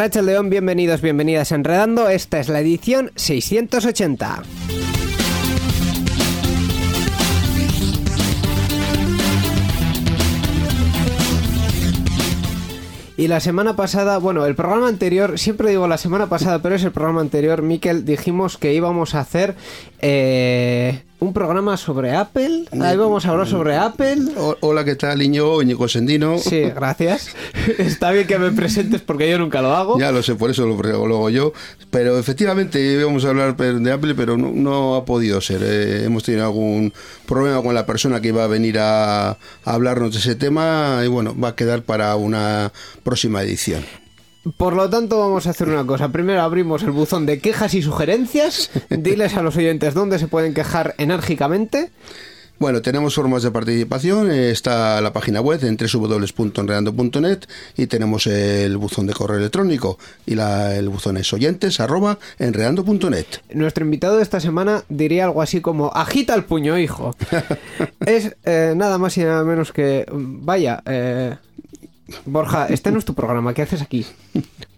Rachel León, bienvenidos, bienvenidas a Enredando. Esta es la edición 680. Y la semana pasada, bueno, el programa anterior, siempre digo la semana pasada, pero es el programa anterior, Miquel, dijimos que íbamos a hacer eh, un programa sobre Apple. Ahí vamos a hablar sobre Apple. Hola, ¿qué tal, Iñigo? Íñigo Sendino. Sí, gracias. Está bien que me presentes porque yo nunca lo hago. Ya lo sé, por eso lo, lo hago yo. Pero efectivamente íbamos a hablar de Apple, pero no, no ha podido ser. Eh, hemos tenido algún problema con la persona que iba a venir a, a hablarnos de ese tema y bueno, va a quedar para una próxima edición. Por lo tanto, vamos a hacer una cosa. Primero abrimos el buzón de quejas y sugerencias. Diles a los oyentes dónde se pueden quejar enérgicamente. Bueno, tenemos formas de participación. eh, Está la página web en www.enredando.net y tenemos el buzón de correo electrónico. Y la- el buzón es oyentes arroba enredando.net. Nuestro invitado de esta semana diría algo así como agita el puño, hijo. es eh, nada más y nada menos que... Vaya, eh, Borja, este no es tu programa, ¿qué haces aquí?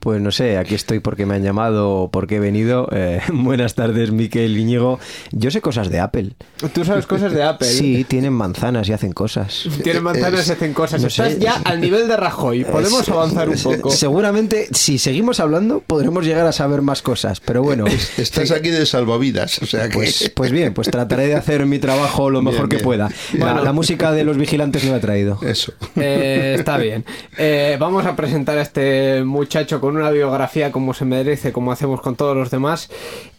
Pues no sé, aquí estoy porque me han llamado o porque he venido. Eh, buenas tardes, Miquel Íñigo. Yo sé cosas de Apple. Tú sabes cosas de Apple. Sí, tienen manzanas y hacen cosas. Tienen manzanas Es- y hacen cosas. no Estás sé. ya al nivel de Rajoy. Podemos avanzar un poco. Seguramente, si seguimos hablando, podremos llegar a saber más cosas. Pero bueno, Estás aquí de salvavidas, o sea que... pues, pues bien, pues trataré de hacer mi trabajo lo mejor que bien. pueda. La, la música de los vigilantes me ha traído. Eso. Eh, está bien. Eh, vamos a presentar a este muchacho con una biografía como se merece, como hacemos con todos los demás.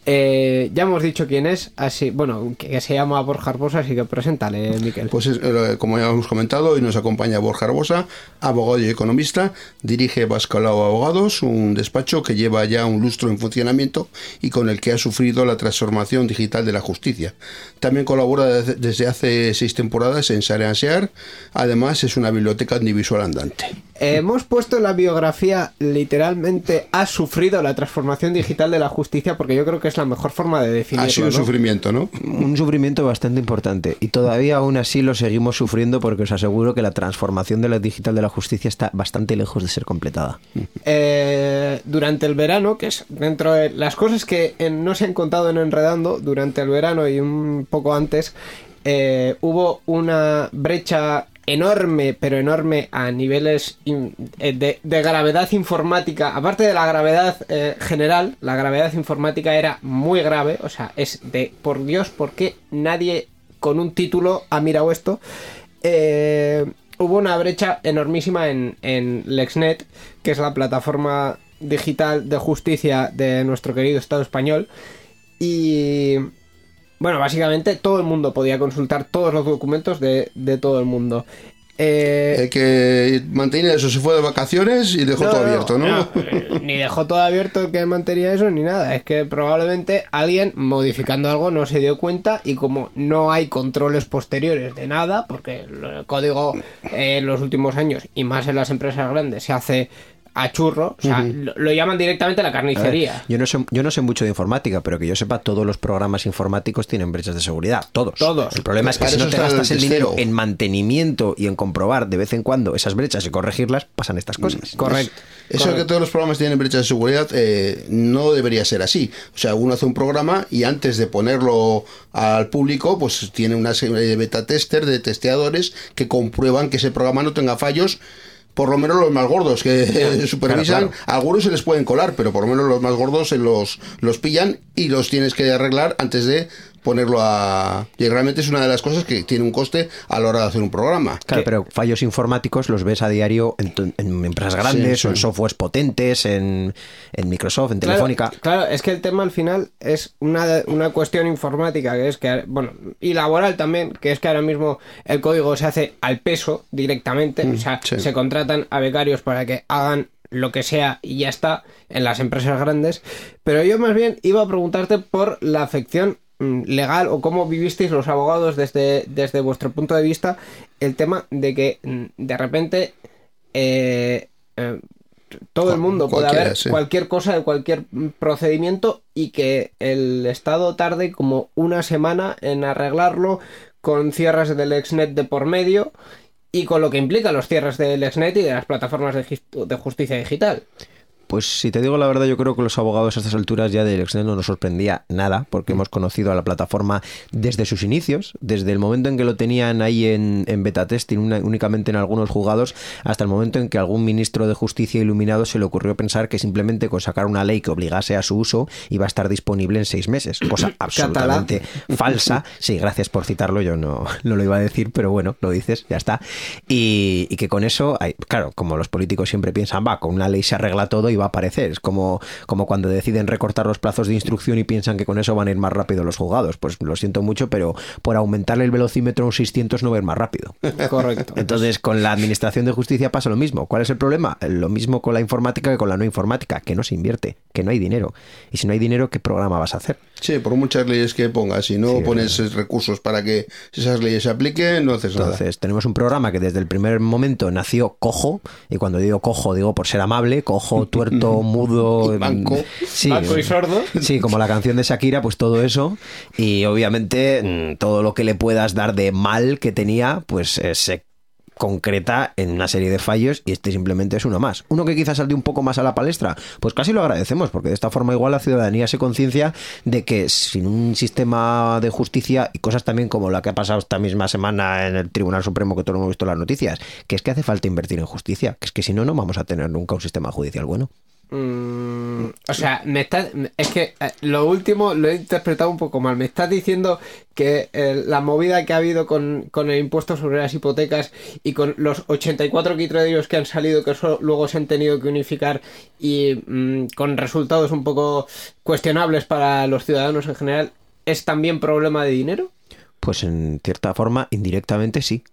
Eh, ya hemos dicho quién es, así, bueno, que, se llama Borja Arbosa, así que preséntale, Miquel. Pues es, eh, como ya hemos comentado, hoy nos acompaña Borja Arbosa, abogado y economista, dirige Bascalao Abogados, un despacho que lleva ya un lustro en funcionamiento y con el que ha sufrido la transformación digital de la justicia. También colabora desde- hace seis temporadas en Sare Ansear, además es una biblioteca audiovisual andante. Eh, hemos puesto en la biografía literalmente ha sufrido la transformación digital de la justicia porque yo creo que es la mejor forma de definirlo. Ha sido un ¿no? sufrimiento, ¿no? Un sufrimiento bastante importante y todavía aún así lo seguimos sufriendo porque os aseguro que la transformación de la digital de la justicia está bastante lejos de ser completada. Eh, durante el verano, que es dentro de las cosas que en- no se han contado en Enredando, durante el verano y un poco antes, eh, hubo una brecha enorme, pero enorme a niveles eh, de, de gravedad informática. Aparte de la gravedad eh, general, la gravedad informática era muy grave. O sea, es de, por Dios, ¿por qué nadie con un título ha mirado esto? Eh, hubo una brecha enormísima en, en LexNet, que es la plataforma digital de justicia de nuestro querido Estado español. Y bueno, básicamente todo el mundo podía consultar todos los documentos de, de todo el mundo. Eh, El que mantenía eso se fue de vacaciones y dejó no, todo no, abierto, ¿no? no, eh, ni dejó todo abierto el que mantenía eso ni nada. Es que probablemente alguien modificando algo no se dio cuenta y como no hay controles posteriores de nada, porque el código eh, en los últimos años y más en las empresas grandes se hace a churro, o sea, lo, lo llaman directamente la A carnicería. yo, no sé, yo no sé mucho de informática, pero que yo sepa, todos los programas informáticos tienen brechas de seguridad. Todos. Todos. El problema es que si no te gastas el dinero en mantenimiento y en comprobar de vez en cuando esas brechas y corregirlas, pasan estas cosas. Correcto. Eso de que todos los programas tienen brechas de seguridad eh, no debería ser así. O sea, uno hace un programa y antes de ponerlo al público, pues tiene una serie de beta tester, de testeadores que comprueban que ese programa no tenga fallos. Por lo menos los más gordos que eh, supervisan, claro. algunos se les pueden colar, pero por lo menos los más gordos se los, los pillan y los tienes que arreglar antes de ponerlo a... Y realmente es una de las cosas que tiene un coste a la hora de hacer un programa. Claro, pero fallos informáticos los ves a diario en, tu- en empresas grandes Sí, o en softwares potentes, en, en Microsoft, en Telefónica. Claro, es que el tema al final es una, una cuestión informática, que es que, bueno, y laboral también, que es que ahora mismo el código se hace al peso directamente, o sea, sí. se contratan a becarios para que hagan lo que sea y ya está en las empresas grandes, pero yo más bien iba a preguntarte por la afección mm, legal o cómo vivisteis los abogados desde, desde vuestro punto de vista el tema de que mm, de repente eh, eh, todo el mundo puede haber sí. cualquier cosa de cualquier mm, procedimiento y que el Estado tarde como una semana en arreglarlo con cierres del exnet de por medio y con lo que implica los cierres del exnet y de las plataformas de justicia digital. Pues si te digo la verdad, yo creo que los abogados a estas alturas ya del Exnet no nos sorprendía nada, porque hemos conocido a la plataforma desde sus inicios, desde el momento en que lo tenían ahí en, en beta testing una- únicamente en algunos juzgados, hasta el momento en que algún ministro de justicia iluminado se le ocurrió pensar que simplemente con sacar una ley que obligase a su uso iba a estar disponible en seis meses, cosa absolutamente falsa. Sí, gracias por citarlo, yo no, no lo iba a decir, pero bueno, lo dices, ya está. Y, y que con eso, hay- claro, como los políticos siempre piensan, va, con una ley se arregla todo y va a aparecer. Es como, como cuando deciden recortar los plazos de instrucción y piensan que con eso van a ir más rápido los juzgados. Pues lo siento mucho, pero por aumentarle el velocímetro a un 600 no va a ir más rápido. Correcto. Entonces, con la administración de justicia pasa lo mismo. ¿Cuál es el problema? Lo mismo con la informática que con la no informática, que no se invierte, que no hay dinero. Y si no hay dinero, ¿qué programa vas a hacer? Sí, por muchas leyes que pongas, si no Sí, pones recursos para que esas leyes se apliquen, no haces nada. Entonces, tenemos un programa que desde el primer momento nació cojo, y cuando digo cojo, digo por ser amable, cojo, tuerto, mudo, Y manco. mm, sí, y sordo. Sí, como la canción de Shakira, pues todo eso. Y obviamente mm, todo lo que le puedas dar de mal que tenía, pues eh, se concreta en una serie de fallos y este simplemente es uno más. Uno que quizás salte un poco más a la palestra, pues casi lo agradecemos, porque de esta forma igual la ciudadanía se conciencia de que sin un sistema de justicia y cosas también como la que ha pasado esta misma semana en el Tribunal Supremo, que todos hemos visto las noticias, que es que hace falta invertir en justicia, que es que si no, no vamos a tener nunca un sistema judicial bueno. Mm, o sea, me está, es que eh, lo último lo he interpretado un poco mal. Me estás diciendo que eh, la movida que ha habido con, con el impuesto sobre las hipotecas y con los 84 criterios que han salido que eso luego se han tenido que unificar y mm, con resultados un poco cuestionables para los ciudadanos en general, ¿es también problema de dinero? Pues en cierta forma, indirectamente sí.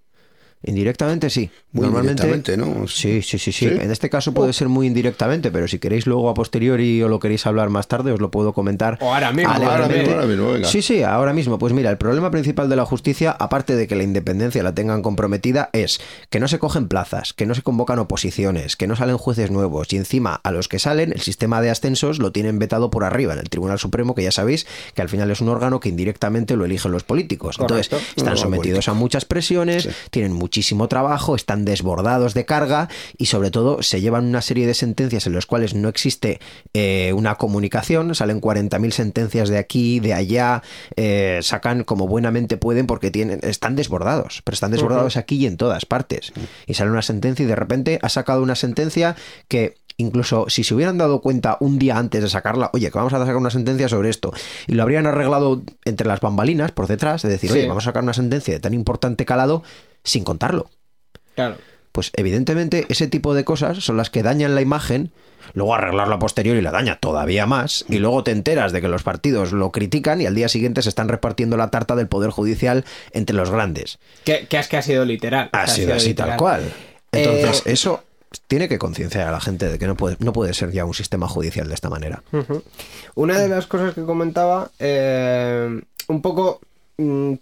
Indirectamente sí. Muy Normalmente. indirectamente, ¿no? Sí, sí, sí, sí. ¿Sí? En este caso puede ser muy indirectamente, pero si queréis luego a posteriori o lo queréis hablar más tarde, os lo puedo comentar. O ahora mismo, ahora mismo, ahora mismo, venga. Sí, sí, ahora mismo. Pues mira, el problema principal de la justicia, aparte de que la independencia la tengan comprometida, es que no se cogen plazas, que no se convocan oposiciones, que no salen jueces nuevos y encima a los que salen, el sistema de ascensos lo tienen vetado por arriba en el Tribunal Supremo, que ya sabéis que al final es un órgano que indirectamente lo eligen los políticos. Entonces, están órgano sometidos a muchas presiones, tienen muchísimo trabajo, están desbordados de carga y sobre todo se llevan una serie de sentencias en las cuales no existe eh, una comunicación, salen 40.000 sentencias de aquí, de allá, eh, sacan como buenamente pueden porque tienen, están desbordados, pero están desbordados aquí y en todas partes. Y sale una sentencia y de repente ha sacado una sentencia que incluso si se hubieran dado cuenta un día antes de sacarla, oye, que vamos a sacar una sentencia sobre esto, y lo habrían arreglado entre las bambalinas por detrás, de decir, Sí. oye, vamos a sacar una sentencia de tan importante calado sin contarlo. Claro. Pues evidentemente ese tipo de cosas son las que dañan la imagen, luego arreglarlo a posteriori la daña todavía más, y luego te enteras de que los partidos lo critican y al día siguiente se están repartiendo la tarta del Poder Judicial entre los grandes. Que, que es que ha sido literal. Ha sido así literal. tal cual. Entonces, Eh, eso tiene que concienciar a la gente de que no puede, no puede ser ya un sistema judicial de esta manera. Una de las cosas que comentaba, eh, un poco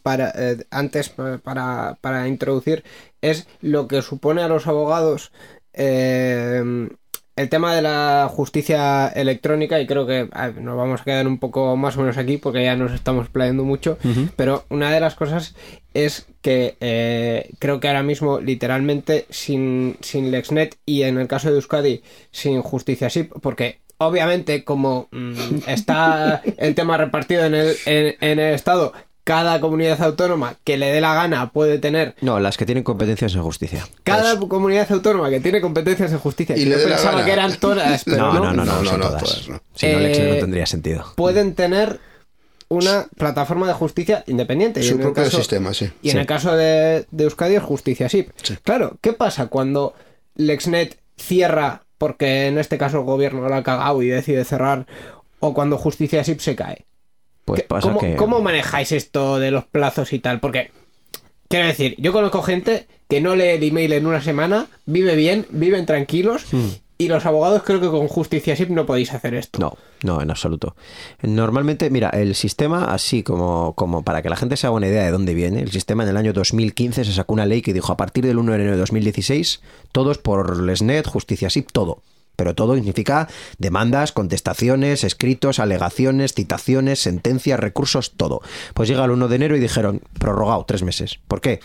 para eh, antes para, para introducir, es lo que supone a los abogados eh, el tema de la justicia electrónica, y creo que a nos vamos a quedar un poco más o menos aquí porque ya nos estamos playando mucho, pero una de las cosas es que eh, creo que ahora mismo literalmente sin, sin LexNet y en el caso de Euskadi sin justicia SIP, porque obviamente como mm, está el tema repartido en el, en- en el Estado, cada comunidad autónoma que le dé la gana puede tener No, las que tienen competencias en justicia. cada comunidad autónoma que tiene competencias en justicia, Y que le yo la pensaba gana. que eran todas, pero no, no, no, no, no, No, no, no, son no, todas. todas no. Si no, Lex no Eh, tendría sentido. pueden tener una plataforma de justicia independiente. y Su en el propio caso- sistema, sí. Y en Sí. el caso de, de Euskadi es justicia SIP. Claro, ¿qué pasa cuando LexNet cierra porque en este caso el gobierno lo ha cagado y decide cerrar o cuando justicia SIP se cae? Pues ¿Qué- pasa ¿Cómo, que... cómo manejáis esto de los plazos y tal? Porque, quiero decir, yo conozco gente que no lee el email en una semana, vive bien, viven tranquilos, Hmm. y los abogados creo que con justicia SIP no podéis hacer esto. No, no, en absoluto. Normalmente, mira, el sistema, así como, como para que la gente se haga una idea de dónde viene, el sistema en el año 2015 se sacó una ley que dijo a partir del 1 de enero de 2016, todos por Lesnet, justicia SIP, todo. Pero todo significa demandas, contestaciones, escritos, alegaciones, citaciones, sentencias, recursos, todo. Pues llega el 1 de enero y dijeron, prorrogado tres meses. ¿Por qué?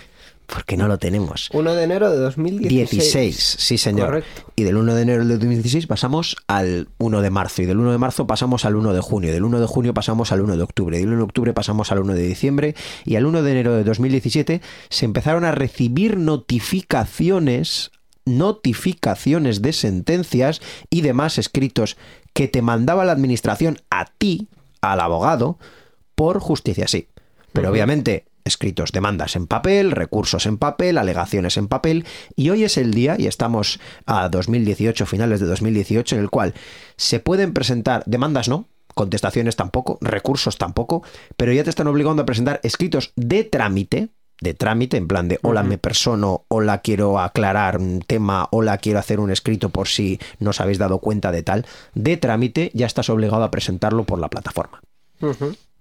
Porque no lo tenemos. 1 de enero de 2016. 16, sí señor. Correcto. Y del 1 de enero del 2016 pasamos al 1 de marzo. Y del 1 de marzo pasamos al 1 de junio. Y del 1 de junio pasamos al 1 de octubre. Y del 1 de octubre pasamos al 1 de diciembre. Y al 1 de enero de 2017 se empezaron a recibir notificaciones notificaciones de sentencias y demás escritos que te mandaba la administración a ti, al abogado, por justicia sí. Pero obviamente escritos, demandas en papel, recursos en papel, alegaciones en papel, y hoy es el día, y estamos a 2018, finales de 2018, en el cual se pueden presentar demandas no, contestaciones tampoco, recursos tampoco, pero ya te están obligando a presentar escritos de trámite, de trámite, en plan de hola me persono, hola quiero aclarar un tema, hola quiero hacer un escrito por si no os habéis dado cuenta de tal, de trámite ya estás obligado a presentarlo por la plataforma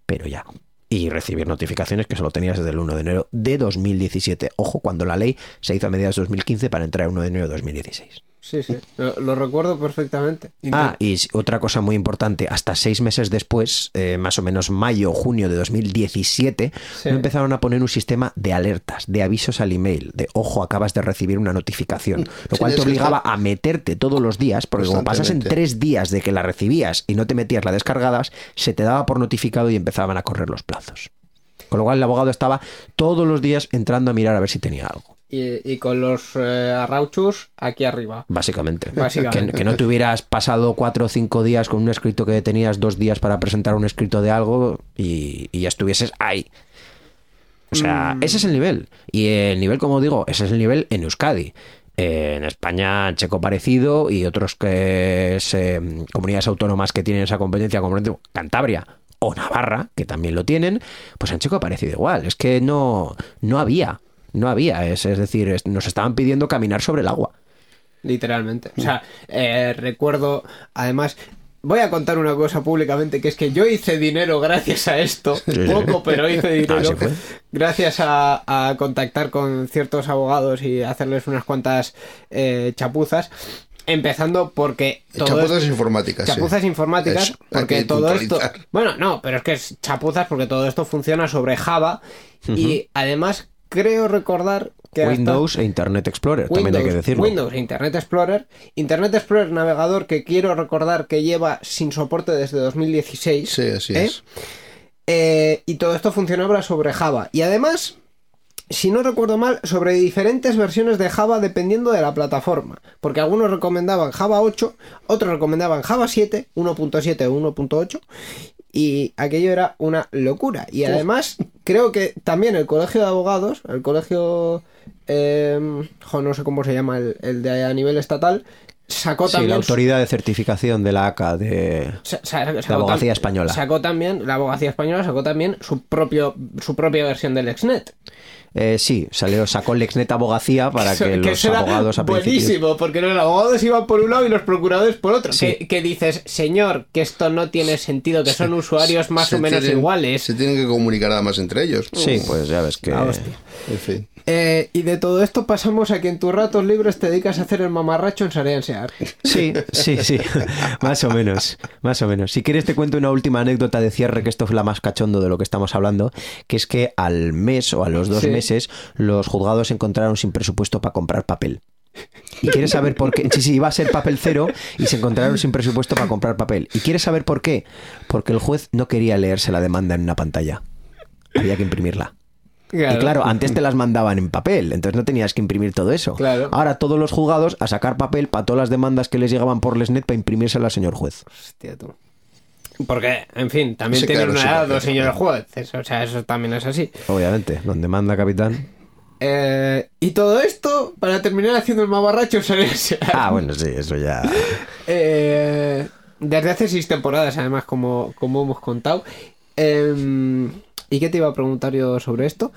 pero ya. Y recibir notificaciones que solo tenías desde el 1 de enero de 2017. Ojo, cuando la ley se hizo a mediados de 2015 para entrar el 1 de enero de 2016. Sí, sí, lo, lo recuerdo perfectamente. Ah, y otra cosa muy importante, hasta seis meses después, eh, más o menos mayo o junio de 2017, Sí. no empezaron a poner un sistema de alertas, de avisos al email, de ojo, acabas de recibir una notificación, lo cual te obligaba a meterte todos los días, porque como pasasen Constantemente. tres días de que la recibías y no te metías, la descargabas, se te daba por notificado y empezaban a correr los plazos. Con lo cual el abogado estaba todos los días entrando a mirar a ver si tenía algo. Y, y con los eh, arrauchus aquí arriba. Básicamente. Básicamente. Que, que no te hubieras pasado cuatro o cinco días con un escrito que tenías dos días para presentar un escrito de algo y, y ya estuvieses ahí. O sea, ese es el nivel. Y el nivel, como digo, ese es el nivel en Euskadi. Eh, en España, checo parecido y otros que es, eh, comunidades autónomas que tienen esa competencia, como por ejemplo Cantabria o Navarra, que también lo tienen, pues en checo parecido igual. Es que no, no había, no había. Es, es decir, es- nos estaban pidiendo caminar sobre el agua. Literalmente. O sea, eh, recuerdo, además, voy a contar una cosa públicamente, que es que yo hice dinero gracias a esto, sí. poco, pero hice dinero, Así fue. gracias a, a contactar con ciertos abogados y hacerles unas cuantas eh, chapuzas, empezando porque... todo Chapuzas esto- informáticas. sí. Chapuzas informáticas, porque que todo esto. Bueno, no, pero es que es chapuzas porque todo esto funciona sobre Java. Y además, creo recordar que. hasta- Windows e Internet Explorer, también hay que decirlo. Windows e Internet Explorer. Internet Explorer navegador que quiero recordar que lleva sin soporte desde 2016. Sí, así ¿eh? es. Eh, y todo esto funcionaba sobre Java. Y además, si no recuerdo mal, sobre diferentes versiones de Java dependiendo de la plataforma. Porque algunos recomendaban Java 8, otros recomendaban Java 7, 1.7 o 1.8. Y aquello era una locura. Y además, creo que también el colegio de abogados, el colegio... eh, jo, no sé cómo se llama, el, el de a nivel estatal, sacó Sí, también... la autoridad de certificación de la ACA de... Sa- sa- sacó La abogacía española. Sacó también, la abogacía española sacó también su propio su propia versión del Exnet. Eh, sí, salió, sacó Lexnet Abogacía para que, los abogados a buenísimo, porque los abogados iban por un lado y los procuradores por otro. Sí. Que, que dices, señor, que esto no tiene sentido, que son usuarios más Se o menos tienen- iguales. Se tienen que comunicar además entre ellos. Sí, pues ya ves que... Hostia. En fin. Eh, y de todo esto pasamos a que en tus ratos libres te dedicas a hacer el mamarracho en Sarean Sear. Sí, sí, sí. más o menos. Más o menos. Si quieres te cuento una última anécdota de cierre, que esto es la más cachondo de lo que estamos hablando, que es que al mes o a los dos Sí. meses los juzgados se encontraron sin presupuesto para comprar papel. ¿Y quieres saber por qué? Sí, sí, iba a ser papel cero y se encontraron sin presupuesto para comprar papel. ¿Y quieres saber por qué? Porque el juez no quería leerse la demanda en una pantalla. Había que imprimirla. Y claro, antes te las mandaban en papel, entonces no tenías que imprimir todo eso. Claro. Ahora todos los juzgados a sacar papel para todas las demandas que les llegaban por Lesnet para imprimírselas al señor juez. Hostia, tú. Porque, en fin, también quedaron una edad los señores claro. jueces. O sea, eso también es así. Obviamente, donde manda capitán. Eh, y todo esto para terminar haciendo el mamarracho Sarean Sear. Ah, bueno, sí, eso ya. Eh, desde hace seis temporadas, además, como, como hemos contado. Eh, ¿Y qué te iba a preguntar yo sobre esto?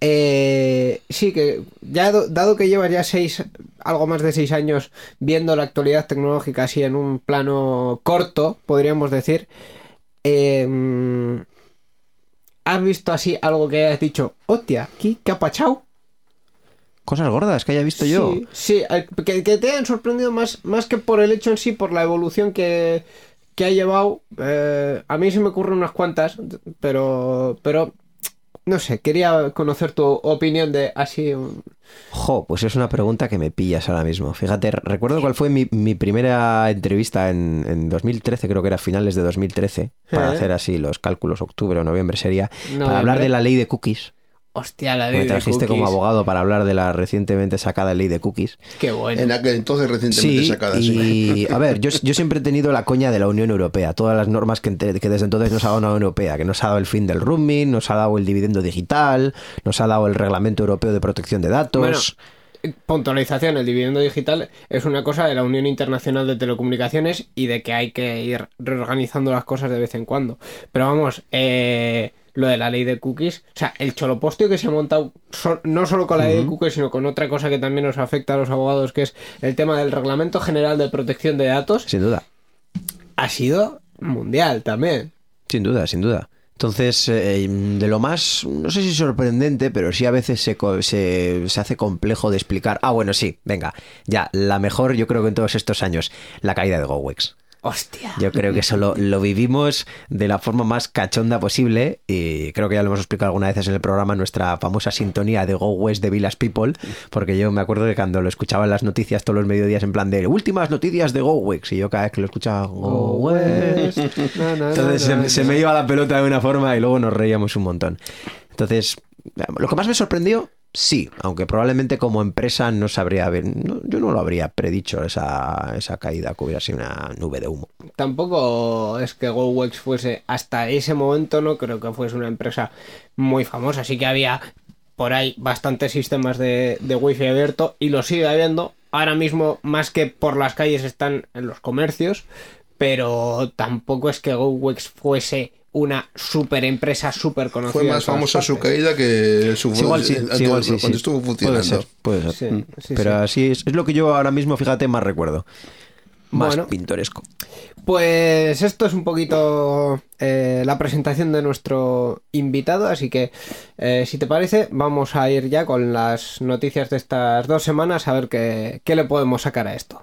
Eh, sí, que ya do- dado que llevas ya seis, algo más de seis años viendo la actualidad tecnológica así en un plano corto, podríamos decir, eh, ¿has visto así algo que hayas dicho, hostia, ¿qué, qué ha pachado? Cosas gordas que haya visto yo. Sí, sí, eh, que, que te hayan sorprendido más, más que por el hecho en sí, por la evolución que, que ha llevado. Eh, a mí se me ocurren unas cuantas, pero, pero no sé, quería conocer tu opinión de así. un- Jo, pues es una pregunta que me pillas ahora mismo. Fíjate, recuerdo cuál fue mi, mi primera entrevista en, en 2013, creo que era finales de 2013, para Eh. hacer así los cálculos, octubre o noviembre sería, para hablar de la ley de cookies. Hostia, la Me de trajiste como abogado para hablar de la recientemente sacada ley de cookies. Qué bueno. En aquel entonces recientemente Sí, sacada, sí. y a ver, yo, yo siempre he tenido la coña de la Unión Europea, todas las normas que, desde entonces nos ha dado la Unión Europea, que nos ha dado el fin del roaming, nos ha dado el dividendo digital, nos ha dado el Reglamento Europeo de Protección de Datos. Bueno, Puntualización, el dividendo digital es una cosa de la Unión Internacional de Telecomunicaciones y de que hay que ir reorganizando las cosas de vez en cuando. Pero vamos, eh, lo de la ley de cookies, o sea, el cholopostio que se ha montado so- no solo con la ley de cookies, sino con otra cosa que también nos afecta a los abogados, que es el tema del Reglamento General de Protección de Datos, Sin duda, ha sido mundial también. sin duda, sin duda. Entonces, eh, de lo más, no sé si sorprendente, pero sí a veces se, se, se hace complejo de explicar. Ah, bueno, sí, venga, ya, la mejor yo creo que en todos estos años, la caída de GoWex. Hostia. Yo creo que eso lo, lo vivimos de la forma más cachonda posible y creo que ya lo hemos explicado alguna vez en el programa, nuestra famosa sintonía de Go West de Villas People, porque yo me acuerdo que cuando lo escuchaba en las noticias todos los mediodías en plan de últimas noticias de Go Wex y yo cada vez que lo escuchaba Go West. Entonces se, se me iba la pelota de una forma y luego nos reíamos un montón. Entonces, lo que más me sorprendió, sí, aunque probablemente como empresa no sabría haber, yo no lo habría predicho esa, esa caída que hubiera sido una nube de humo. Tampoco es que GoWex fuese, hasta ese momento no creo que fuese una empresa muy famosa. Sí que había por ahí bastantes sistemas de, de wifi abierto y lo sigue habiendo. Ahora mismo, más que por las calles, están en los comercios, pero tampoco es que GoWex fuese una super empresa súper conocida. Fue más famosa su caída que su Sí, igual sí, antes- sí, igual sí, cuando sí. estuvo Puede funcionando. ser, puede ser. Sí, Mm. sí, Pero sí. así es, es lo que yo ahora mismo, fíjate, más recuerdo. Más Bueno. pintoresco. Pues esto es un poquito eh, la presentación de nuestro invitado, así que eh, si te parece vamos a ir ya con las noticias de estas dos semanas a ver qué, qué le podemos sacar a esto.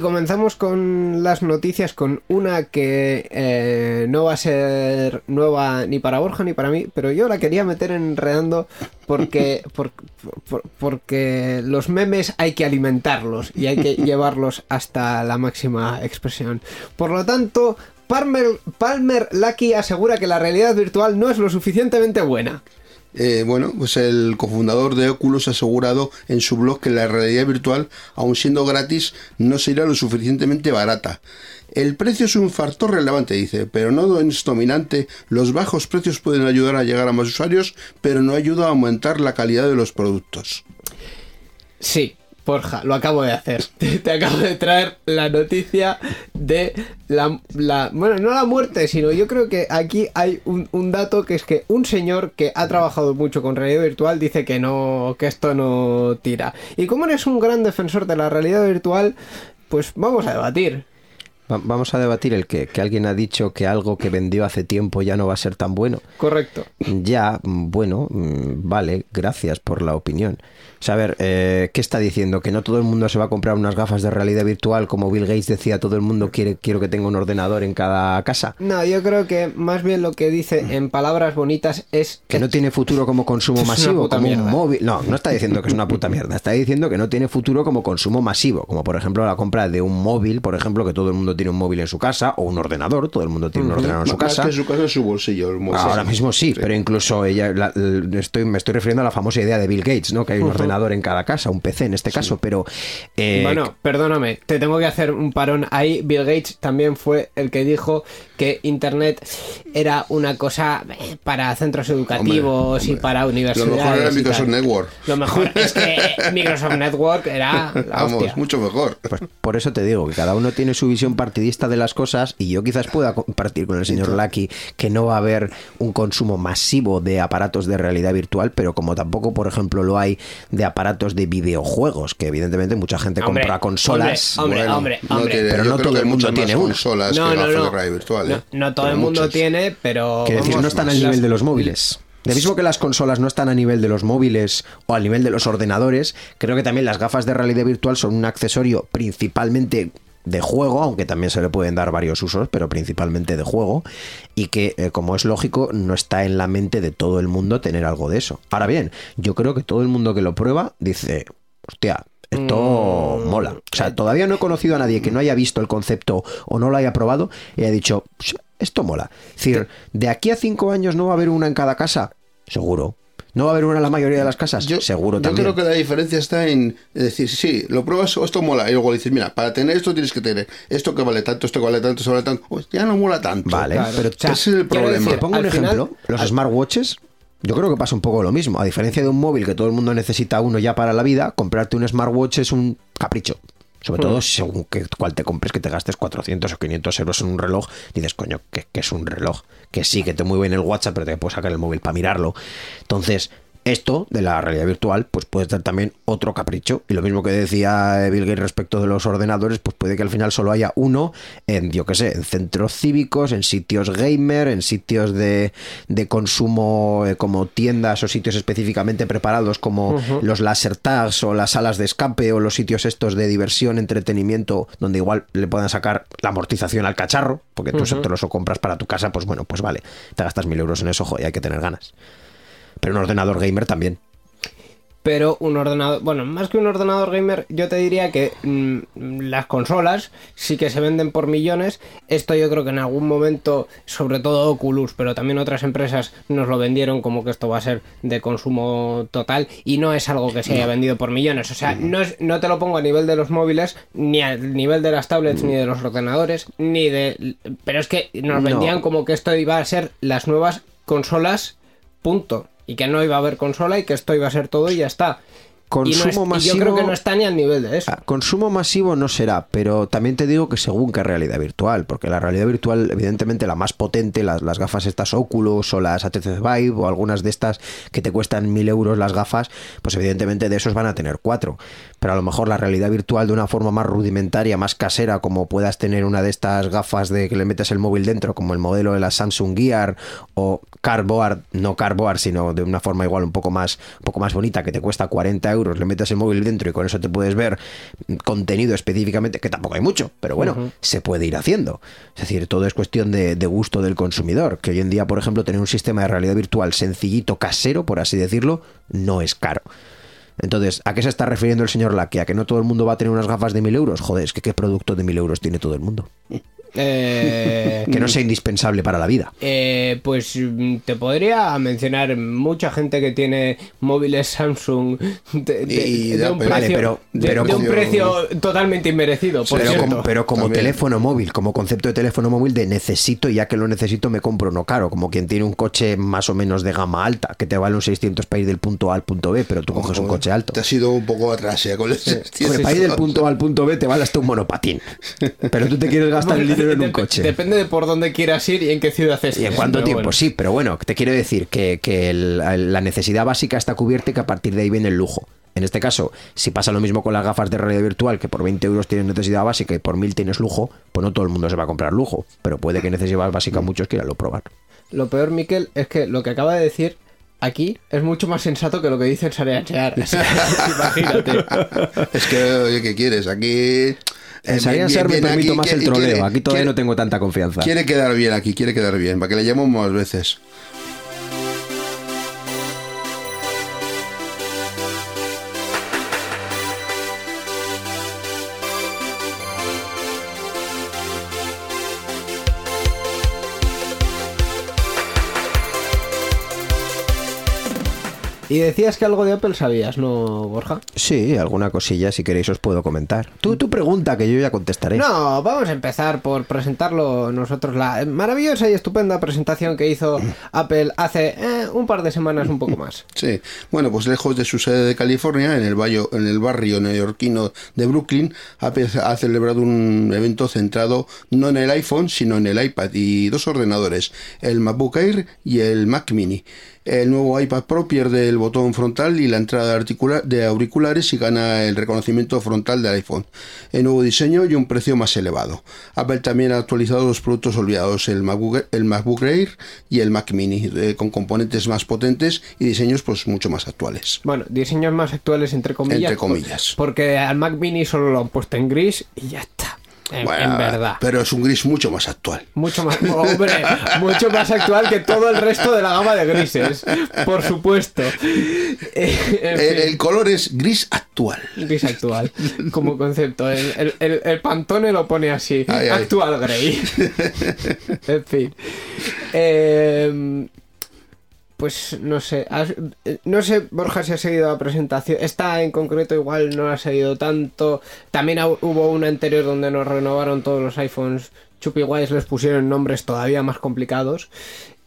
Comenzamos con las noticias con una que eh, no va a ser nueva ni para Borja ni para mí, pero yo la quería meter enredando porque, por- por- porque los memes hay que alimentarlos y hay que llevarlos hasta la máxima expresión. Por lo tanto, Palmer, Palmer Lucky asegura que la realidad virtual no es lo suficientemente buena. Eh, bueno, pues el cofundador de Oculus ha asegurado en su blog que la realidad virtual, aun siendo gratis, no será lo suficientemente barata. El precio es un factor relevante, dice, pero no es dominante. Los bajos precios pueden ayudar a llegar a más usuarios, pero no ayuda a aumentar la calidad de los productos. Sí, Borja, lo acabo de hacer. Te, acabo de traer la noticia de la, la- Bueno, no la muerte, sino yo creo que aquí hay un, un dato que es que un señor que ha trabajado mucho con realidad virtual dice que no, que esto no tira. Y como eres un gran defensor de la realidad virtual, pues vamos a debatir. Va- Vamos a debatir el que, que alguien ha dicho que algo que vendió hace tiempo ya no va a ser tan bueno. Correcto. Ya, mm, bueno, mm, vale, gracias por la opinión. O sea, a ver, eh, ¿qué está diciendo? ¿Que no todo el mundo se va a comprar unas gafas de realidad virtual? Como Bill Gates decía, todo el mundo quiere, quiero que tenga un ordenador en cada casa. No, yo creo que más bien lo que dice en palabras bonitas es Que no tiene futuro como consumo masivo, como mierda. un móvil. No, no está diciendo que es una puta mierda. Está diciendo que no tiene futuro como consumo masivo. Como por ejemplo la compra de un móvil, por ejemplo, que todo el mundo tiene un móvil en su casa, o un ordenador, todo el mundo tiene un ordenador en su casa. que en su casa es su bolsillo. el. Ahora mismo sí, pero incluso ella, la- l- estoy, me estoy refiriendo a la famosa idea de Bill Gates, ¿no? Que hay un ordenador en cada casa, un PC en este caso, pero eh, Bueno, perdóname, te tengo que hacer un parón ahí. Bill Gates también fue el que dijo que Internet era una cosa eh, para centros educativos y hombre. para Lo universidades. mejor era y Microsoft. Network. Lo mejor es que Microsoft Network era la Vamos, hostia. mucho mejor. pues por eso te digo que cada uno tiene su visión partidista de las cosas y yo quizás pueda compartir con el señor Lucky que no va a haber un consumo masivo de aparatos de realidad virtual, pero como tampoco, por ejemplo, lo hay de aparatos de videojuegos, que evidentemente mucha gente Hombre, compra consolas. hombre, Bueno, hombre, no hombre. tiene- Pero no todo que el mundo tiene una. consolas No, que no, gafas no. de realidad virtual. No, ¿eh? no todo Pero el mundo muchas. tiene, pero. Que decir, no están a las- nivel de los móviles. De mismo que las consolas no están a nivel de los móviles o a nivel de los ordenadores, creo que también las gafas de realidad virtual son un accesorio principalmente de juego, aunque también se le pueden dar varios usos, pero principalmente de juego, y que, eh, como es lógico, no está en la mente de todo el mundo tener algo de eso. Ahora bien, yo creo que todo el mundo que lo prueba dice, hostia, esto Mm. mola. O sea, todavía no he conocido a nadie que no haya visto el concepto o no lo haya probado y haya dicho, "Ps, esto mola. Es decir, de aquí a cinco años no va a haber una en cada casa. Seguro. ¿No va a haber una en la mayoría de las casas? Yo, Seguro yo también. creo que la diferencia está en decir, sí, lo pruebas o esto mola. Y luego dices, mira, para tener esto tienes que tener esto que vale tanto, esto que vale tanto, esto vale tanto. Pues ya no mola tanto. Vale, Claro. pero O sea, ese es el problema. decir, Te pongo un final- ejemplo. los smartwatches, yo creo que pasa un poco lo mismo. A diferencia de un móvil que todo el mundo necesita uno ya para la vida, comprarte un smartwatch es un capricho. Sobre todo según que, cuál te compres, que te gastes 400 o 500 euros en un reloj, dices, coño, que, que es un reloj. Que sí, que te mueve en el WhatsApp, pero te puedes sacar el móvil para mirarlo. Entonces, esto de la realidad virtual, pues puede ser también otro capricho. Y lo mismo que decía Bill Gates respecto de los ordenadores, pues puede que al final solo haya uno en, yo qué sé, en centros cívicos, en sitios gamer, en sitios de, de consumo eh, como tiendas o sitios específicamente preparados como los laser tags o las salas de escape o los sitios estos de diversión, entretenimiento, donde igual le puedan sacar la amortización al cacharro, porque tú te los compras para tu casa, pues bueno, pues vale, te gastas mil euros en eso, jo, y hay que tener ganas. Pero un ordenador gamer también. pero un ordenador, bueno, más que un ordenador gamer, yo te diría que mm, las consolas sí que se venden por millones. Esto yo creo que en algún momento, sobre todo Oculus, pero también otras empresas nos lo vendieron como que esto va a ser de consumo total y no es algo que se haya vendido por millones. O sea, no, es- no te lo pongo a nivel de los móviles, ni a nivel de las tablets, ni de los ordenadores, ni de... Pero es que nos No. vendían como que esto iba a ser las nuevas consolas, punto. Y que no iba a haber consola y que esto iba a ser todo y ya está. y, no es- Consumo y yo creo masivo- que no está ni al nivel de eso. Ah, Consumo masivo no será, pero también te digo que según qué realidad virtual, porque la realidad virtual, evidentemente la más potente, las, las gafas estas Oculus o las HTC Vive o algunas de estas que te cuestan mil euros las gafas, pues evidentemente de esos van a tener cuatro. Pero a lo mejor la realidad virtual de una forma más rudimentaria, más casera, como puedas tener una de estas gafas de que le metes el móvil dentro, como el modelo de la Samsung Gear o Cardboard, no Cardboard, sino de una forma igual un poco más, un poco más bonita, que te cuesta 40 euros le metes el móvil dentro y con eso te puedes ver contenido específicamente, que tampoco hay mucho, pero bueno, se puede ir haciendo. Es decir, todo es cuestión de, de gusto del consumidor, que hoy en día, por ejemplo, tener un sistema de realidad virtual sencillito, casero, por así decirlo, no es caro. Entonces, ¿a qué se está refiriendo el señor Lackey? ¿A que no todo el mundo va a tener unas gafas de mil euros? Joder, es que ¿qué producto de mil euros tiene todo el mundo? Eh, Que no sea indispensable para la vida. eh, pues mm, te podría mencionar mucha gente que tiene móviles Samsung de, de- Y de de un, precio, Vale, pero- de- pero de un como- precio totalmente inmerecido. Por pero, cierto. como, pero como También. teléfono móvil, como concepto de teléfono móvil de necesito y ya que lo necesito me compro no caro, como quien tiene un coche más o menos de gama alta, que te vale un 600 para ir del punto A al punto B, pero tú coges un coche alto. Te has ido un poco atrás ya con el para ir del punto A al punto B te vale hasta un monopatín. Pero tú te quieres gastar el dinero en un coche. Depende de por dónde quieras ir y en qué ciudad estés. ¿Y en cuánto tiempo? bueno. Sí, pero bueno, te quiero decir que, que el- la necesidad básica está cubierta y que a partir de ahí viene el lujo. En este caso, si pasa lo mismo con las gafas de realidad virtual, que por 20 euros tienes necesidad básica y por 1000 tienes lujo, pues no todo el mundo se va a comprar lujo. Pero puede que necesidad básica muchos quieran lo probar. Lo peor, Miquel, es que lo que acaba de decir aquí es mucho más sensato que lo que dice el Sareachear. Imagínate. Es que, oye, ¿qué quieres? Aquí. En eh, bien- Ser me permito aquí, más el troleo. quiere- Aquí todavía quiere- no tengo tanta confianza. Quiere quedar bien aquí, quiere quedar bien, para que le llamemos más veces. Y decías que algo de Apple sabías, ¿no, Borja? Sí, alguna cosilla, si queréis, os puedo comentar. Tú, tú pregunta, que yo ya contestaré. No, vamos a empezar por presentarlo nosotros. La maravillosa y estupenda presentación que hizo Apple hace eh, un par de semanas, un poco más. Sí, bueno, pues lejos de su sede de California, en el, barrio, en el barrio neoyorquino de Brooklyn, Apple ha celebrado un evento centrado no en el iPhone, sino en el iPad y dos ordenadores, el MacBook Air y el Mac Mini. El nuevo iPad Pro pierde el botón frontal y la entrada de auriculares y gana el reconocimiento frontal del iPhone. El nuevo diseño y un precio más elevado. Apple también ha actualizado los productos olvidados, el MacBook, el MacBook Air y el Mac Mini, eh, con componentes más potentes y diseños pues mucho más actuales. Bueno, diseños más actuales, entre comillas. Entre comillas. por- Porque al Mac Mini solo lo han puesto en gris y ya está. En, Bueno, en verdad. Pero es un gris mucho más actual. Mucho más, hombre, mucho más actual que todo el resto de la gama de grises, por supuesto. Eh, El, color es gris actual. gris actual, como concepto. El, el, Pantone lo pone así, Ay, ay. actual grey. en fin. Eh, pues no sé, has- eh, no sé, Borja, si ha seguido la presentación. Esta en concreto igual no la ha seguido tanto. También hu- hubo una anterior donde nos renovaron todos los iPhones Chupi Guays, les pusieron nombres todavía más complicados.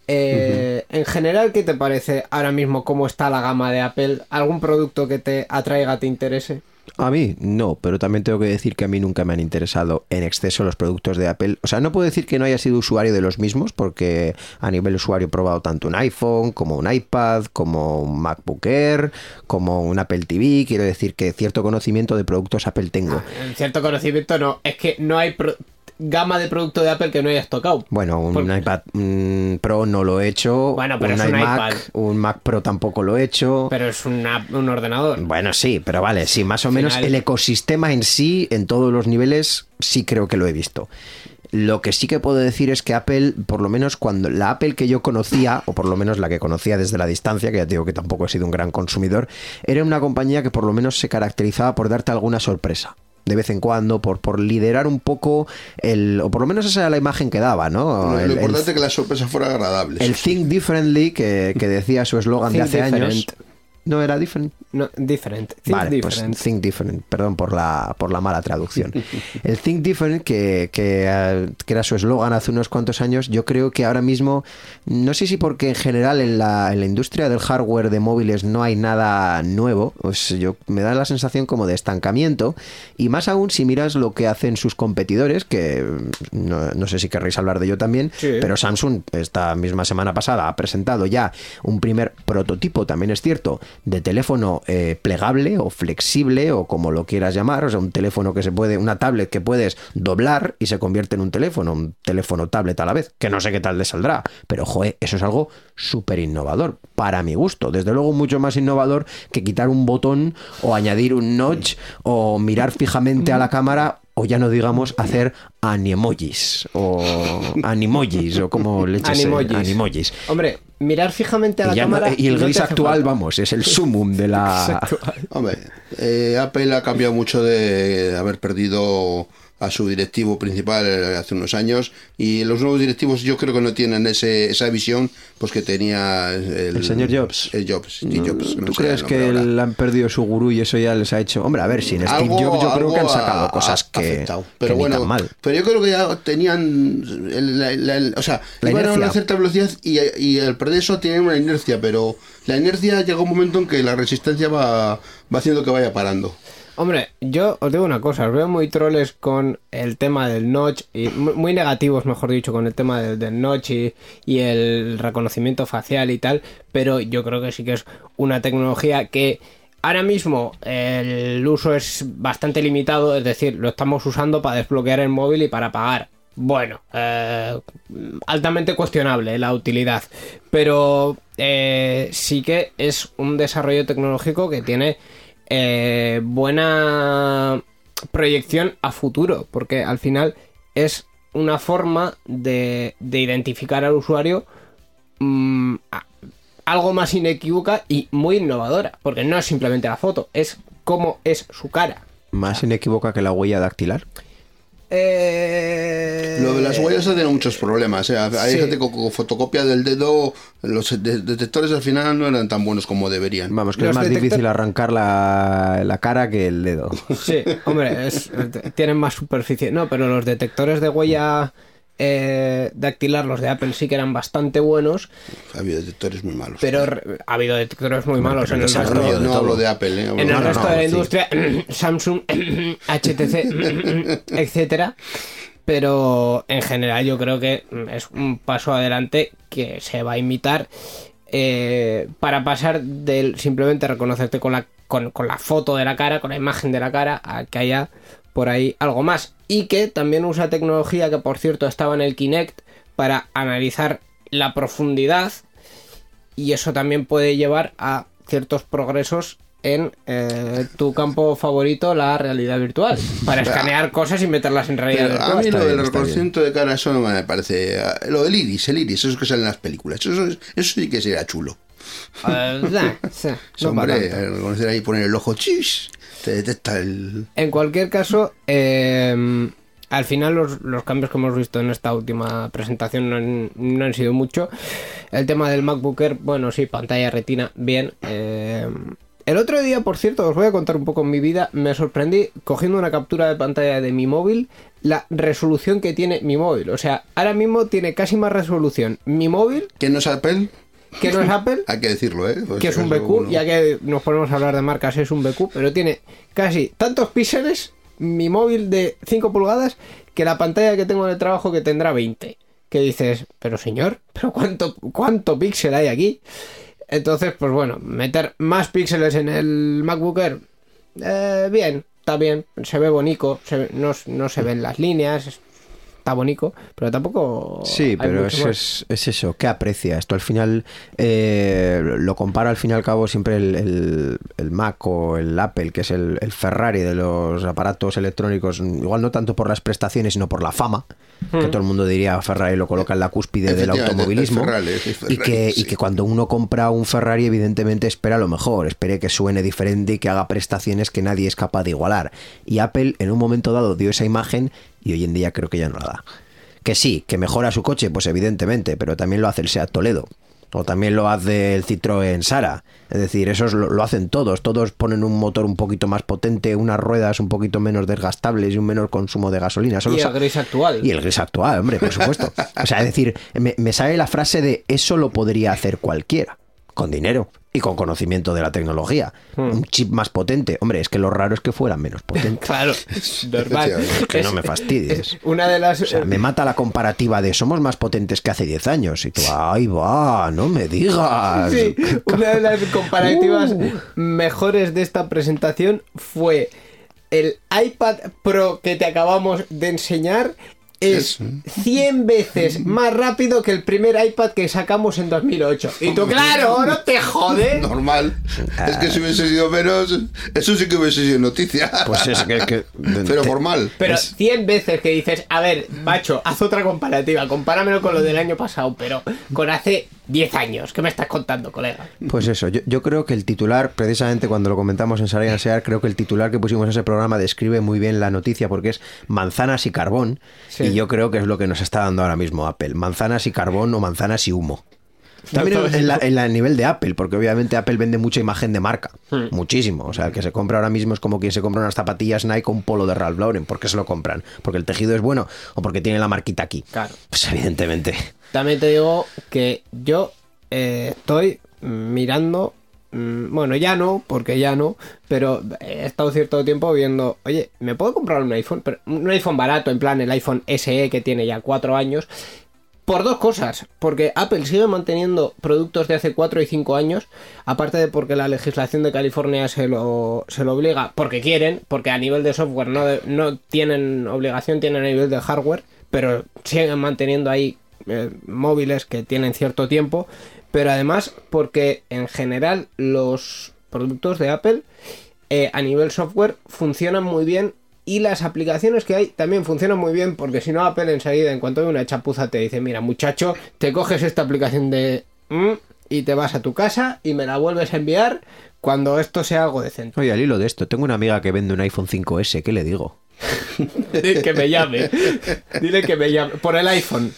Eh, En general, ¿qué te parece ahora mismo cómo está la gama de Apple? ¿Algún producto que te atraiga, te interese? A mí no, pero también tengo que decir que a mí nunca me han interesado en exceso los productos de Apple. O sea, no puedo decir que no haya sido usuario de los mismos, porque a nivel usuario he probado tanto un iPhone, como un iPad, como un MacBook Air, como un Apple TV. Quiero decir que cierto conocimiento de productos Apple tengo. En cierto conocimiento no, es que no hay pro- gama de producto de Apple que no hayas tocado. Bueno, un iPad mm, Pro no lo he hecho. Bueno, pero un es un iMac, iPad. un Mac Pro tampoco lo he hecho. Pero es una- un ordenador. Bueno, sí, pero vale, sí, más o menos el ecosistema en sí, en todos los niveles, sí creo que lo he visto. Lo que sí que puedo decir es que Apple, por lo menos cuando la Apple que yo conocía, o por lo menos la que conocía desde la distancia, que ya te digo que tampoco he sido un gran consumidor, era una compañía que por lo menos se caracterizaba por darte alguna sorpresa. De vez en cuando, por, por liderar un poco el. O por lo menos esa era la imagen que daba, ¿no? Lo El- importante es que la sorpresa fuera agradable. el Think Differently, que, que decía su eslogan de hace años. No era different. No, different. Think Vale, different. pues Think Different, perdón por la, por la mala traducción. El Think Different, que, que, eh, que era su eslogan hace unos cuantos años, yo creo que ahora mismo, no sé si porque en general en la, en la industria del hardware de móviles no hay nada nuevo, pues yo me da la sensación como de estancamiento, y más aún si miras lo que hacen sus competidores, que mm, no, no sé si querréis hablar de ello también, Sí. pero Samsung esta misma semana pasada ha presentado ya un primer prototipo, también es cierto, de teléfono eh, plegable o flexible o como lo quieras llamar, o sea, un teléfono que se puede, una tablet que puedes doblar y se convierte en un teléfono, un teléfono tablet a la vez, que no sé qué tal le saldrá, pero joder, eso es algo súper innovador, para mi gusto, desde luego mucho más innovador que quitar un botón o añadir un notch o mirar fijamente a la cámara o ya no digamos hacer animojis o animojis o como leches eh, Animojis. animojis. Hombre, mirar fijamente a la Y, ya no- cámara. y el no gris actual, falta. vamos, es el sumum de la... Hombre, eh, Apple ha cambiado mucho de haber perdido a su directivo principal hace unos años y los nuevos directivos yo creo que no tienen ese, esa visión pues que tenía el, El señor Jobs. el Jobs, Steve Jobs, no ¿Tú crees que han perdido su gurú y eso ya les ha hecho? Hombre, a ver, sin Steve Algo- Jobs yo creo que han sacado cosas ha que, afectado. que pero ni bueno, tan mal. pero yo creo que ya tenían la- o sea, iban a una cierta velocidad y, y al perder eso tienen una inercia, pero la inercia llega un momento en que la resistencia va, va haciendo que vaya parando. Hombre, yo os digo una cosa, os veo muy troles con el tema del notch, y mu- muy negativos, mejor dicho, con el tema del, notch y, y el reconocimiento facial y tal, pero yo creo que sí que es una tecnología que ahora mismo el uso es bastante limitado, es decir, lo estamos usando para desbloquear el móvil y para pagar. Bueno, eh, altamente cuestionable la utilidad, pero eh, sí que es un desarrollo tecnológico que tiene eh, buena proyección a futuro, porque al final es una forma de, de identificar al usuario mm, a- algo más inequívoca y muy innovadora, porque no es simplemente la foto, es cómo es su cara. Más inequívoca que la huella dactilar. Eh, Lo de las huellas ha tenido muchos problemas. ¿eh? Hay Sí. gente con, con fotocopia del dedo, los de- detectores al final no eran tan buenos como deberían. Vamos, que Los es más detector- difícil arrancar la, la cara que el dedo. Sí, hombre, es- tienen más superficie. No, pero los detectores de huella eh, dactilar, los de Apple, sí que eran bastante buenos, Ha habido detectores muy malos. pero re- ha habido detectores muy malos en el no, resto. desarrollo no, todo. hablo de Apple. ¿eh? En el no, resto no, de la sí. industria, Samsung, HTC, etcétera. Pero en general yo creo que es un paso adelante que se va a imitar eh, para pasar del simplemente reconocerte con la, con, con la foto de la cara, con la imagen de la cara, a que haya por ahí algo más. Y que también usa tecnología que por cierto estaba en el Kinect para analizar la profundidad y eso también puede llevar a ciertos progresos en eh, tu campo favorito, la realidad virtual, para escanear cosas y meterlas en realidad Pero virtual. a mí lo del reconocimiento de cara, eso no me parece. ah, Lo del iris, el iris, eso que sale en las películas. Eso, es- eso sí que sería chulo. Sí, no Hombre, reconocer ahí, poner el ojo, chis, te detecta el. En cualquier caso, eh, al final los, los cambios que hemos visto en esta última presentación no han, no han sido mucho. El tema del MacBook Air, bueno, sí, pantalla retina, bien. eh, el otro día, por cierto, os voy a contar un poco mi vida. Me sorprendí cogiendo una captura de pantalla de mi móvil, la resolución que tiene mi móvil. O sea, ahora mismo tiene casi más resolución mi móvil ¿Qué no es Apple? Que no es Apple Hay que decirlo, ¿eh? Pues que es un BQ, uno- ya que nos ponemos a hablar de marcas, es un BQ, pero tiene casi tantos píxeles mi móvil de 5 pulgadas que la pantalla que tengo en el trabajo que tendrá 20. Que dices, pero señor, pero cuánto, cuánto píxel hay aquí. Entonces, pues bueno, meter más píxeles en el MacBook Air, eh, bien, está bien, se ve bonito, se ve- no, no se ven las líneas, está bonito, pero tampoco... Sí, pero es, es, es eso, ¿qué aprecia? Esto al final eh, lo compara al fin y al cabo siempre el, el- el Mac o el Apple, que es el, el Ferrari de los aparatos electrónicos, igual no tanto por las prestaciones, sino por la fama, que todo el mundo diría Ferrari lo coloca en la cúspide del automovilismo. el Ferrari, el Ferrari, y, que, y que cuando uno compra un Ferrari, evidentemente espera lo mejor, espere que suene diferente y que haga prestaciones que nadie es capaz de igualar. Y Apple en un momento dado dio esa imagen y hoy en día creo que ya no la da. Que sí, que mejora su coche, pues evidentemente, pero también lo hace el Seat Toledo. O también lo hace el Citroën Sara. Es decir, esos lo, lo hacen todos. Todos ponen un motor un poquito más potente, unas ruedas un poquito menos desgastables y un menor consumo de gasolina. Solo Y el gris actual. y el gris actual, hombre, por supuesto. O sea, es decir, me, me sale la frase de eso lo podría hacer cualquiera, con dinero. Y con conocimiento de la tecnología. Un chip más potente. Hombre, es que lo raro es que fuera menos potente. Claro, normal. Que no me fastidies. es Una de las. O sea, me mata la comparativa de somos más potentes que hace 10 años. Y tú, ay, va, no me digas. Sí, una de las comparativas Uh. mejores de esta presentación fue el iPad Pro que te acabamos de enseñar es 100 veces más rápido que el primer iPad que sacamos en 2008. Y tú, claro, no te jodes. Normal. Es que si hubiese sido menos, eso sí que hubiese sido noticia. Pues es que. que- Pero por mal. Pero 100 veces que dices, a ver, macho, haz otra comparativa, compáramelo con lo del año pasado, pero con hace 10 años. ¿Qué me estás contando, colega? Pues eso, yo, yo creo que el titular, precisamente cuando lo comentamos en Salir a Sear, creo que el titular que pusimos en ese programa describe muy bien la noticia porque es manzanas y carbón. Sí. Y yo creo que es lo que nos está dando ahora mismo Apple. Manzanas y carbón o manzanas y humo. También en, en la- en la- a nivel de Apple, porque obviamente Apple vende mucha imagen de marca. Muchísimo. O sea, el que se compra ahora mismo es como quien se compra unas zapatillas Nike o un polo de Ralph Lauren. ¿Por qué se lo compran? ¿Porque el tejido es bueno o porque tiene la marquita aquí? Claro. Pues evidentemente. También te digo que yo eh, estoy mirando, mm, bueno, ya no, porque ya no, pero he estado cierto tiempo viendo, oye, ¿me puedo comprar un iPhone? Pero un iPhone barato, en plan el iPhone SE que tiene ya cuatro años. Por dos cosas, porque Apple sigue manteniendo productos de hace 4 y 5 años, aparte de porque la legislación de California se lo, se lo obliga, porque quieren, porque a nivel de software no, no tienen obligación, tienen a nivel de hardware, pero siguen manteniendo ahí eh, móviles que tienen cierto tiempo, pero además porque en general los productos de Apple eh, a nivel software funcionan muy bien y las aplicaciones que hay también funcionan muy bien porque si no Apple enseguida en cuanto hay una chapuza te dice mira muchacho te coges esta aplicación de mm, y te vas a tu casa y me la vuelves a enviar cuando esto sea algo decente Oye, al hilo de esto, tengo una amiga que vende un iPhone 5S, ¿qué le digo? Dile que me llame dile que me llame por el iPhone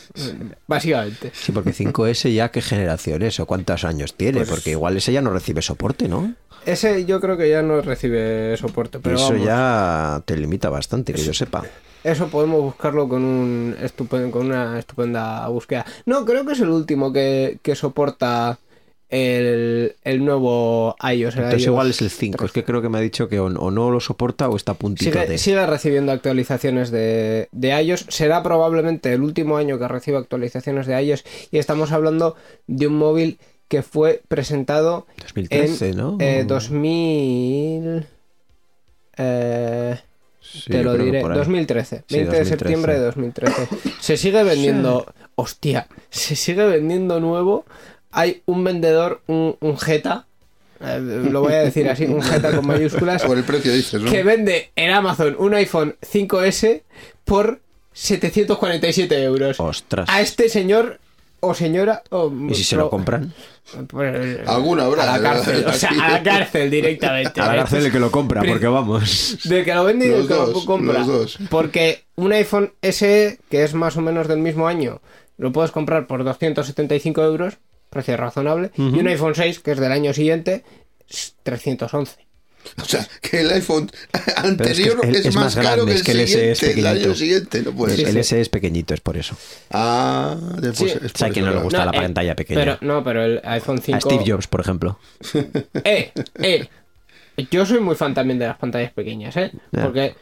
básicamente Sí, porque 5S ya qué generación es o cuántos años tiene, Pues- porque igual ese ya no recibe soporte, ¿no? ese yo creo que ya no recibe soporte pero Eso vamos. ya te limita bastante, que yo sepa. Eso podemos buscarlo con un estupen- con una estupenda búsqueda. No, creo que es el último que, que soporta el, el nuevo iOS. el Entonces iOS igual es el 5, es que creo que me ha dicho que o, o no lo soporta o está a puntito Sigue, de... sigue recibiendo actualizaciones de, de iOS. Será probablemente el último año que reciba actualizaciones de iOS. Y estamos hablando de un móvil que fue presentado 2013, en ¿no? eh, 2000... eh, Sí, te lo diré, por ahí. 2013, Sí, 20 de 2013. septiembre de 2013. Se sigue vendiendo, hostia, se sigue vendiendo nuevo. Hay un vendedor, un, un Jeta, eh, lo voy a decir así, un Jeta con mayúsculas, Por el precio dices, ¿no? que vende en Amazon un iPhone 5S por 747 euros. Ostras. A este señor o señora... o- ¿Y si se lo compran? pues, Alguna habrá, A la cárcel, verdad. o sea, a la cárcel directamente. A la cárcel el que lo compra, porque vamos... Del que lo vende y del que lo compra. los dos. Porque un iPhone SE, que es más o menos del mismo año, lo puedes comprar por 275 euros, precio razonable. Y un iPhone 6, que es del año siguiente, es 311. O sea, que el iPhone anterior es- es, es más, más caro que es que el el es siguiente, el año siguiente, no puede el ser. S es pequeñito, es por eso. Ah, después Sí. es O sea, que no le gusta la eh, pantalla pequeña. Pero, no, pero el iPhone 5... A Steve Jobs, por ejemplo. Eh, eh. Yo soy muy fan también de las pantallas pequeñas, ¿eh? Porque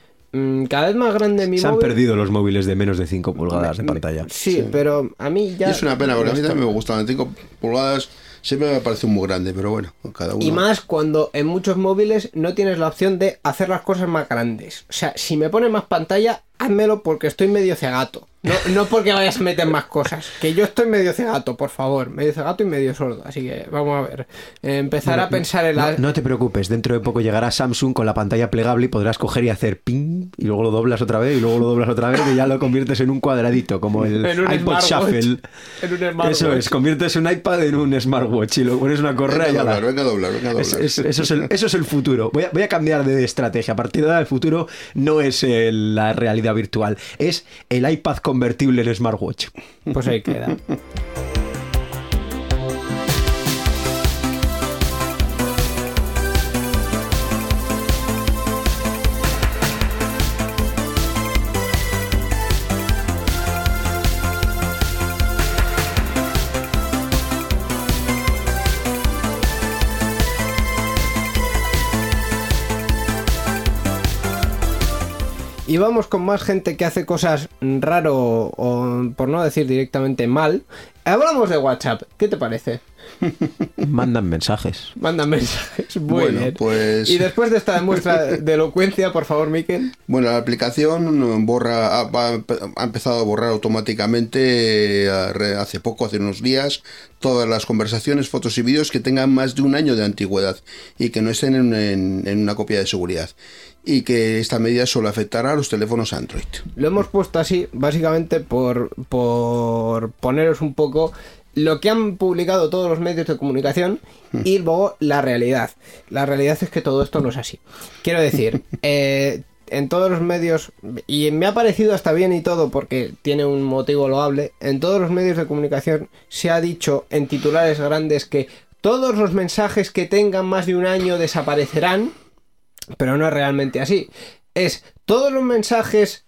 cada vez más grande mi Se han móvil... perdido los móviles de menos de 5 pulgadas de pantalla. Sí, pero a mí ya... Y es una pena, porque a mí también me gustan las 5 pulgadas. Siempre me parece muy grande, pero bueno, cada uno. Y más cuando en muchos móviles no tienes la opción de hacer las cosas más grandes. O sea, si me pone más pantalla, házmelo porque estoy medio cegato. No, no porque vayas a meter más cosas. Que yo estoy medio cegato, por favor. Medio cegato y medio sordo. Así que vamos a ver. Eh, empezar a pensar en la... no te preocupes, dentro de poco llegará Samsung con la pantalla plegable y podrás coger y hacer ping y luego lo doblas otra vez y luego lo doblas otra vez y ya lo conviertes en un cuadradito, como el iPod smartwatch. Shuffle. En un smartwatch. Eso es, conviertes un iPad en un smartwatch y lo pones una correa Venga y a ya doblar, venga a doblar, venga a Es- doblar. es- eso, es el, eso es el futuro. Voy a, voy a cambiar de estrategia. A partir de ahora, el futuro no es el- la realidad virtual, es el iPad convertible en smartwatch. Pues ahí queda. y vamos con más gente que hace cosas raro o, por no decir directamente mal. Hablamos de WhatsApp. ¿Qué te parece? Mandan mensajes. Mandan mensajes. Muy Bueno, bien. pues- Y después de esta muestra de elocuencia, por favor, Miquel. Bueno, la aplicación borra, ha, empezado a borrar automáticamente eh, hace poco, hace unos días, todas las conversaciones, fotos y vídeos que tengan más de un año de antigüedad y que no estén en, en- en una copia de seguridad. Y que esta medida solo afectará a los teléfonos Android. Lo hemos puesto así, básicamente por, por poneros un poco lo que han publicado todos los medios de comunicación y luego la realidad. La realidad es que todo esto no es así. Quiero decir, eh, en todos los medios, y me ha parecido hasta bien y todo porque tiene un motivo loable, en todos los medios de comunicación se ha dicho en titulares grandes que todos los mensajes que tengan más de un año desaparecerán, pero no es realmente así. Es todos los mensajes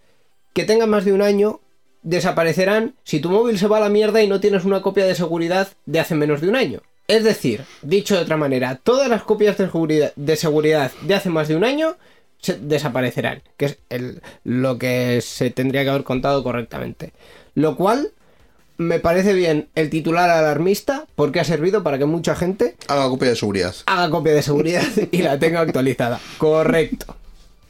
que tengan más de un año desaparecerán si tu móvil se va a la mierda y no tienes una copia de seguridad de hace menos de un año. Es decir, dicho de otra manera, todas las copias de seguridad de, seguridad de hace más de un año se desaparecerán, que es el- lo que se tendría que haber contado correctamente. Lo cual me parece bien el titular alarmista porque ha servido para que mucha gente Haga copia de seguridad. haga copia de seguridad y la tenga actualizada. Correcto.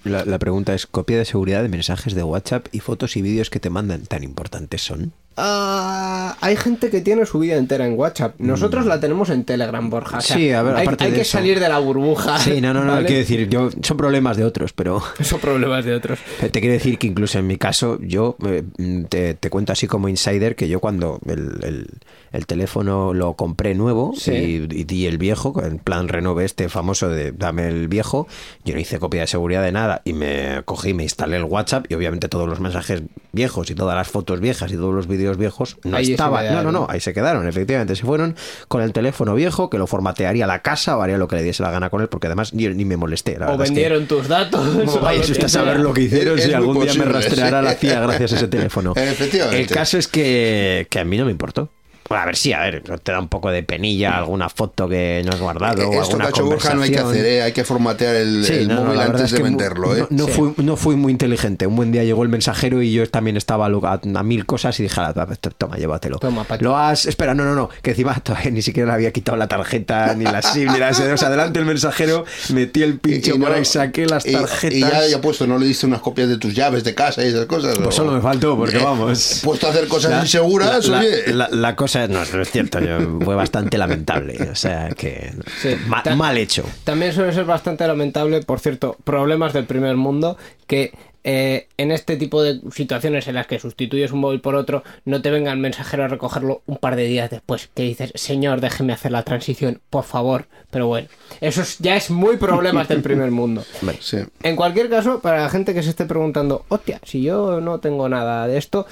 La, la pregunta es, ¿copia de seguridad de mensajes de WhatsApp y fotos y vídeos que te mandan tan importantes son? Ah, hay gente que tiene su vida entera en WhatsApp. Nosotros la tenemos en Telegram, Borja. O sea, Sí, a ver, hay, aparte hay de que eso. salir de la burbuja. Sí, no, no, no, ¿vale? quiero decir, yo, son problemas de otros, pero Son problemas de otros. te quiero decir que incluso en mi caso, yo eh, te, te cuento así como insider que yo cuando el, el- el teléfono lo compré nuevo Sí. y, y di el viejo, en plan renove este famoso de dame el viejo, yo no hice copia de seguridad de nada y me cogí, me instalé el WhatsApp y obviamente todos los mensajes viejos y todas las fotos viejas y todos los vídeos viejos no Ahí estaban. No, no, no, ahí se quedaron, efectivamente. Se fueron con el teléfono viejo que lo formatearía la casa o haría lo que le diese la gana con él porque además ni, ni me molesté. la O verdad es que- vendieron tus datos. no vaya usted a saber lo que hicieron si algún día me rastreará sí. la CIA gracias a ese teléfono. Efectivamente. El caso es que, que a mí no me importó. Bueno, a ver, sí, a ver, te da un poco de penilla alguna foto que no has guardado o Esto alguna que ha hecho Borja no hay que hacer, ¿eh? hay que formatear el, Sí, el no, no, móvil verdad antes es de venderlo. ¿eh? No, no Sí. fui, no fui muy inteligente. Un buen día llegó el mensajero y yo también estaba a, a- mil cosas y dije, "Ah, toma, llévatelo. Toma, pa' ti". Lo has... Espera, no, no, no. Que encima todavía ni siquiera le había quitado la tarjeta, ni la SIM, ni la SD. O sea, adelante el mensajero, metí el pincho Y- y por no- ahí, saqué las y- tarjetas. Y, ya había puesto, no le diste unas copias de tus llaves de casa y esas cosas. Pues o- solo me faltó, porque Eh, vamos. Puesto a hacer cosas La- inseguras, la, oye. la- la cosa no, no es cierto, yo- fue bastante lamentable. O sea que Sí. ma- Ta- mal hecho. También suele ser bastante lamentable, por cierto, problemas del primer mundo, que eh, en este tipo de situaciones en las que sustituyes un móvil por otro, no te venga el mensajero a recogerlo un par de días después, que dices, señor, déjeme hacer la transición, por favor. Pero bueno, eso es- ya es muy problemas del primer mundo. Sí. En cualquier caso, para la gente que se esté preguntando, hostia, si yo no tengo nada de esto,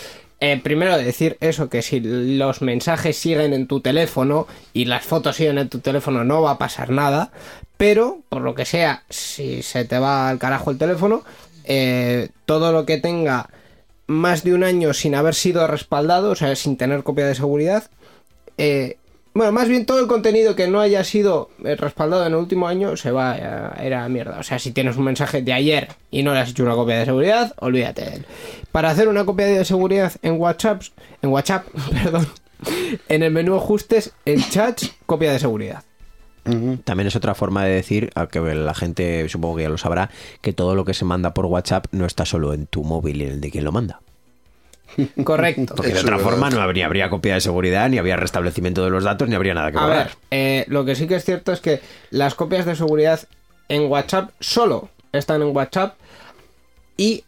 eh, primero decir eso, que si los mensajes siguen en tu teléfono y las fotos siguen en tu teléfono no va a pasar nada, pero por lo que sea, si se te va al carajo el teléfono, eh, todo lo que tenga más de un año sin haber sido respaldado, o sea, sin tener copia de seguridad, eh, bueno, más bien todo el contenido que no haya sido eh, respaldado en el último año se va a ir a la mierda. O sea, si tienes un mensaje de ayer y no le has hecho una copia de seguridad, olvídate de él. Para hacer una copia de seguridad en WhatsApp, en WhatsApp, perdón, en el menú ajustes, en chats, copia de seguridad. También es otra forma de decir, aunque la gente supongo que ya lo sabrá, que todo lo que se manda por WhatsApp no está solo en tu móvil y en el de quien lo manda. Correcto. Porque de otra forma no habría, habría copia de seguridad, ni habría restablecimiento de los datos, ni habría nada que A ver, eh, lo que sí que es cierto es que las copias de seguridad en WhatsApp solo están en WhatsApp y...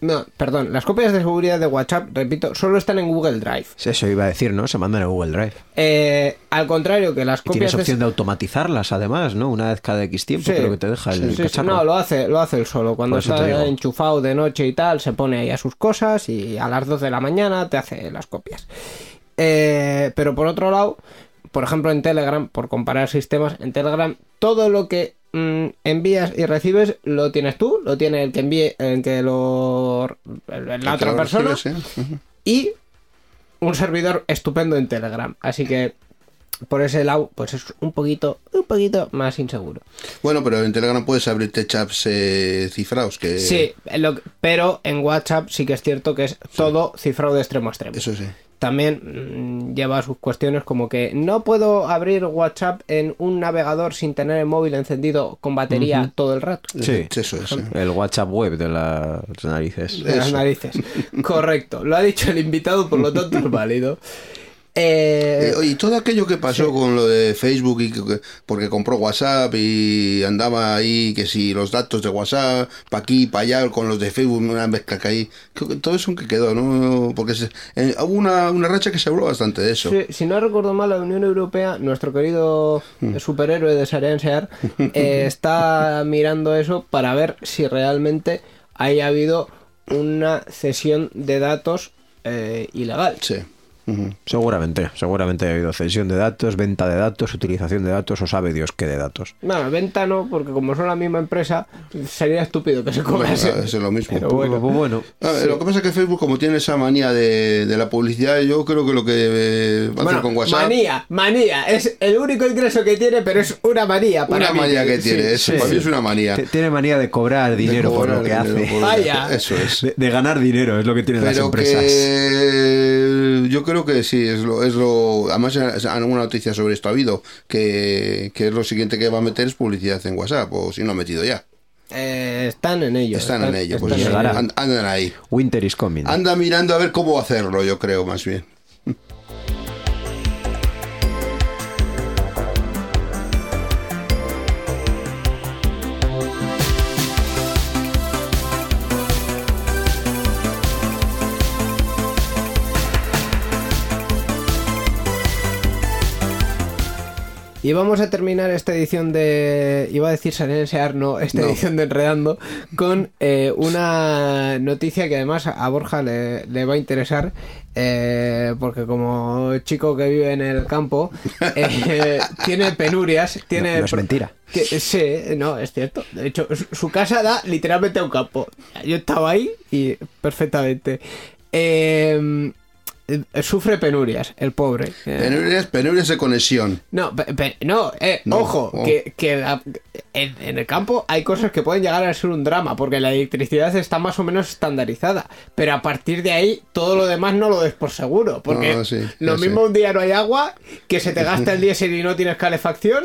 No, perdón, las copias de seguridad de WhatsApp, repito, solo están en Google Drive. Eso iba a decir, ¿no? Se mandan en Google Drive. Eh, al contrario que las Y tienes copias de- opción de automatizarlas, además, ¿no? Una vez cada X tiempo, Sí. creo que te deja el Sí. No, lo hace, lo hace él solo. Cuando está enchufado de noche y tal, se pone ahí a sus cosas y a las 2 de la mañana te hace las copias. Eh, pero por otro lado, por ejemplo en Telegram, por comparar sistemas, en Telegram todo lo que mm, envías y recibes lo tienes tú, lo tiene el que envíe, el que lo el- la El otra lo persona y un servidor estupendo en Telegram. Así que por ese lado, pues es un poquito, un poquito más inseguro. Bueno, pero en Telegram puedes abrirte chats eh, cifrados que... Sí, lo pero en WhatsApp sí que es cierto que es todo cifrado de extremo a extremo. Eso sí. También mm, lleva sus cuestiones como que no puedo abrir WhatsApp en un navegador sin tener el móvil encendido con batería todo el rato. Sí. Eso es. El WhatsApp web de las narices. De las Eso. narices. Correcto. Lo ha dicho el invitado, por lo tanto es válido. Eh, Eh, oye, y todo aquello que pasó con lo de Facebook y que- que- porque compró WhatsApp y andaba ahí que si los datos de WhatsApp para aquí para allá con los de Facebook una mezcla que ahí todo eso que quedó no porque se- eh, hubo una, una racha que se habló bastante de eso Sí, si no recuerdo mal, la Unión Europea, nuestro querido Mm. superhéroe de Sarean Sear, eh, está mirando eso para ver si realmente haya habido una cesión de datos eh, ilegal. sí Seguramente, seguramente ha habido cesión de datos, venta de datos, utilización de datos o sabe Dios qué de datos. Bueno, venta no, porque como son la misma empresa, sería estúpido que se cobrase. Bueno, es lo mismo Pero bueno. Pues bueno, A ver, Lo que pasa es que Facebook, como tiene esa manía de, de la publicidad, yo creo que lo que eh, va a Bueno, hacer con WhatsApp. manía, manía, es el único ingreso que tiene, pero es una manía para Una mí. manía que Sí, tiene, eso, sí, para mí es una manía. tiene manía de cobrar dinero De por lo que hace. por. Eso es. De, de ganar dinero es lo que tienen las empresas. que yo creo que sí, es lo, es lo además alguna noticia sobre esto ha habido, que, que es lo siguiente que va a meter es publicidad en WhatsApp, o si no ha metido ya. Eh, están en ello. Están en ello, pues están en ello. and- andan ahí. Winter is coming. Anda mirando a ver cómo hacerlo, yo creo, más bien. Y vamos a terminar esta edición de. Iba a decir Sanesear, no, esta No. edición de Enredando, con eh, una noticia que además a Borja le, le va a interesar, eh, porque como chico que vive en el campo, eh, tiene penurias, tiene. No- no es mentira. que- sí, no, es cierto. De hecho, su, casa da literalmente a un campo. Yo estaba ahí y perfectamente. Eh, sufre penurias, el pobre. Eh, Penurias, penurias de conexión. no, pe- pe- no, eh, No, ojo, oh. que, que en, en el campo hay cosas que pueden llegar a ser un drama, porque la electricidad está más o menos estandarizada, pero a partir de ahí todo lo demás no lo des por seguro, porque No, sí, lo mismo sé. un día no hay agua, que se te gasta el diésel y no tienes calefacción,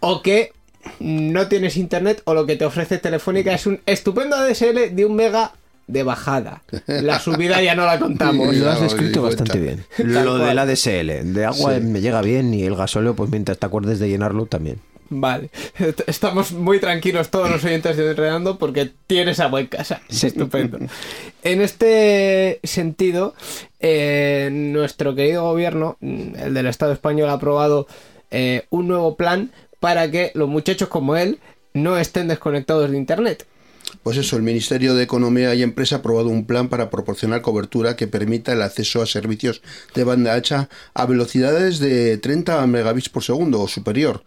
o que no tienes internet, o lo que te ofrece Telefónica es un estupendo ADSL de un mega de bajada. La subida ya no la contamos. Lo has descrito bastante bien. Lo del ADSL, de agua Sí. me llega bien y el gasóleo, pues mientras te acuerdes de llenarlo también. Vale, estamos muy tranquilos todos los oyentes de Enredando porque tienes agua en casa. Es estupendo. En este sentido, eh, nuestro querido gobierno, el del Estado español, ha aprobado eh, un nuevo plan para que los muchachos como él no estén desconectados de Internet. Pues eso, el Ministerio de Economía y Empresa ha aprobado un plan para proporcionar cobertura que permita el acceso a servicios de banda ancha a velocidades de 30 megabits por segundo o superior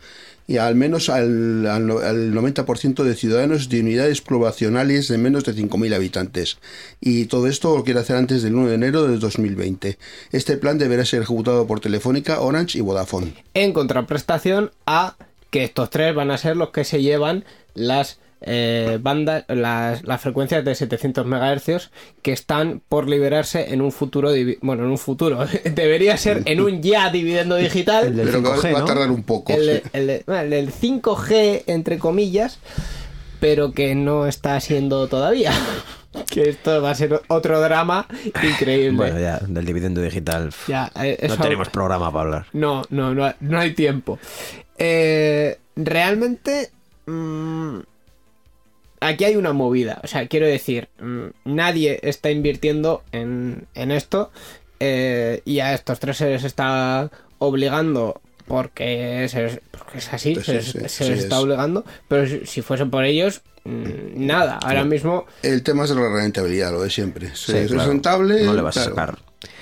y al menos al, al al 90% de ciudadanos de unidades poblacionales de menos de 5.000 habitantes. Y todo esto lo quiere hacer antes del 1 de enero de 2020. Este plan deberá ser ejecutado por Telefónica, Orange y Vodafone. En contraprestación a que estos tres van a ser los que se llevan las eh, bandas, las, las frecuencias de 700 MHz que están por liberarse en un futuro, bueno, en un futuro, debería ser en un ya dividendo digital. El del Pero que va- 5G, va a ¿no? tardar un poco. el, sí. de- el de- bueno, el del 5G, entre comillas, pero que no está siendo todavía. Que esto va a ser otro drama increíble. Bueno, ya, del dividendo digital. Ya, eh, no tenemos programa para hablar. No, no, no, no hay tiempo. Eh, realmente. mm, aquí hay una movida. O sea, quiero decir, mm, nadie está invirtiendo en, en esto. eh, y a estos tres se les está obligando. Porque, se porque es así, Pues se sí, les, sí, se sí les está es. obligando. Pero si, si fuese por ellos, mm, nada. Ahora mismo. El tema es la rentabilidad, lo de siempre. Si Sí, es claro. rentable. No le vas a sacar.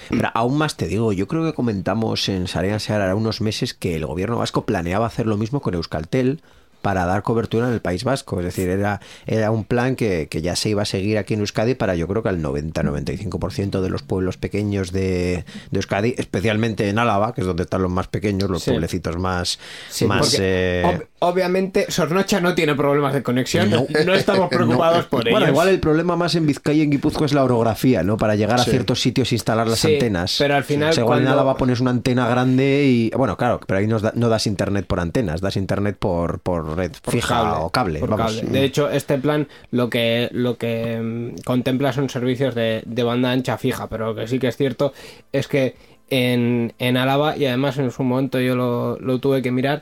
Pero aún más te digo, yo creo que comentamos en Sarean Seara unos meses que el gobierno vasco planeaba hacer lo mismo con Euskaltel para dar cobertura en el País Vasco. Es decir, era, era un plan que, que ya se iba a seguir aquí en Euskadi para yo creo que al 90-95% de los pueblos pequeños de, de Euskadi, especialmente en Álava, que es donde están los más pequeños, los Sí. pueblecitos más... Sí, más eh, ob- obviamente Sornocha no tiene problemas de conexión. No, estamos preocupados por ello. Bueno, igual el problema más en Vizcaya y en Guipúzcoa es la orografía, ¿no? Para llegar a Sí. ciertos sitios e instalar las antenas. pero al final igual en Álava pones una antena grande y... Bueno, claro, pero ahí no, da- no das internet por antenas, das internet por, por red Por fija o cable. por vamos. cable. De hecho, este plan lo que, lo que mm, contempla son servicios de, de banda ancha fija, pero lo que sí que es cierto es que en, en Álava, y además en su momento yo lo, lo tuve que mirar,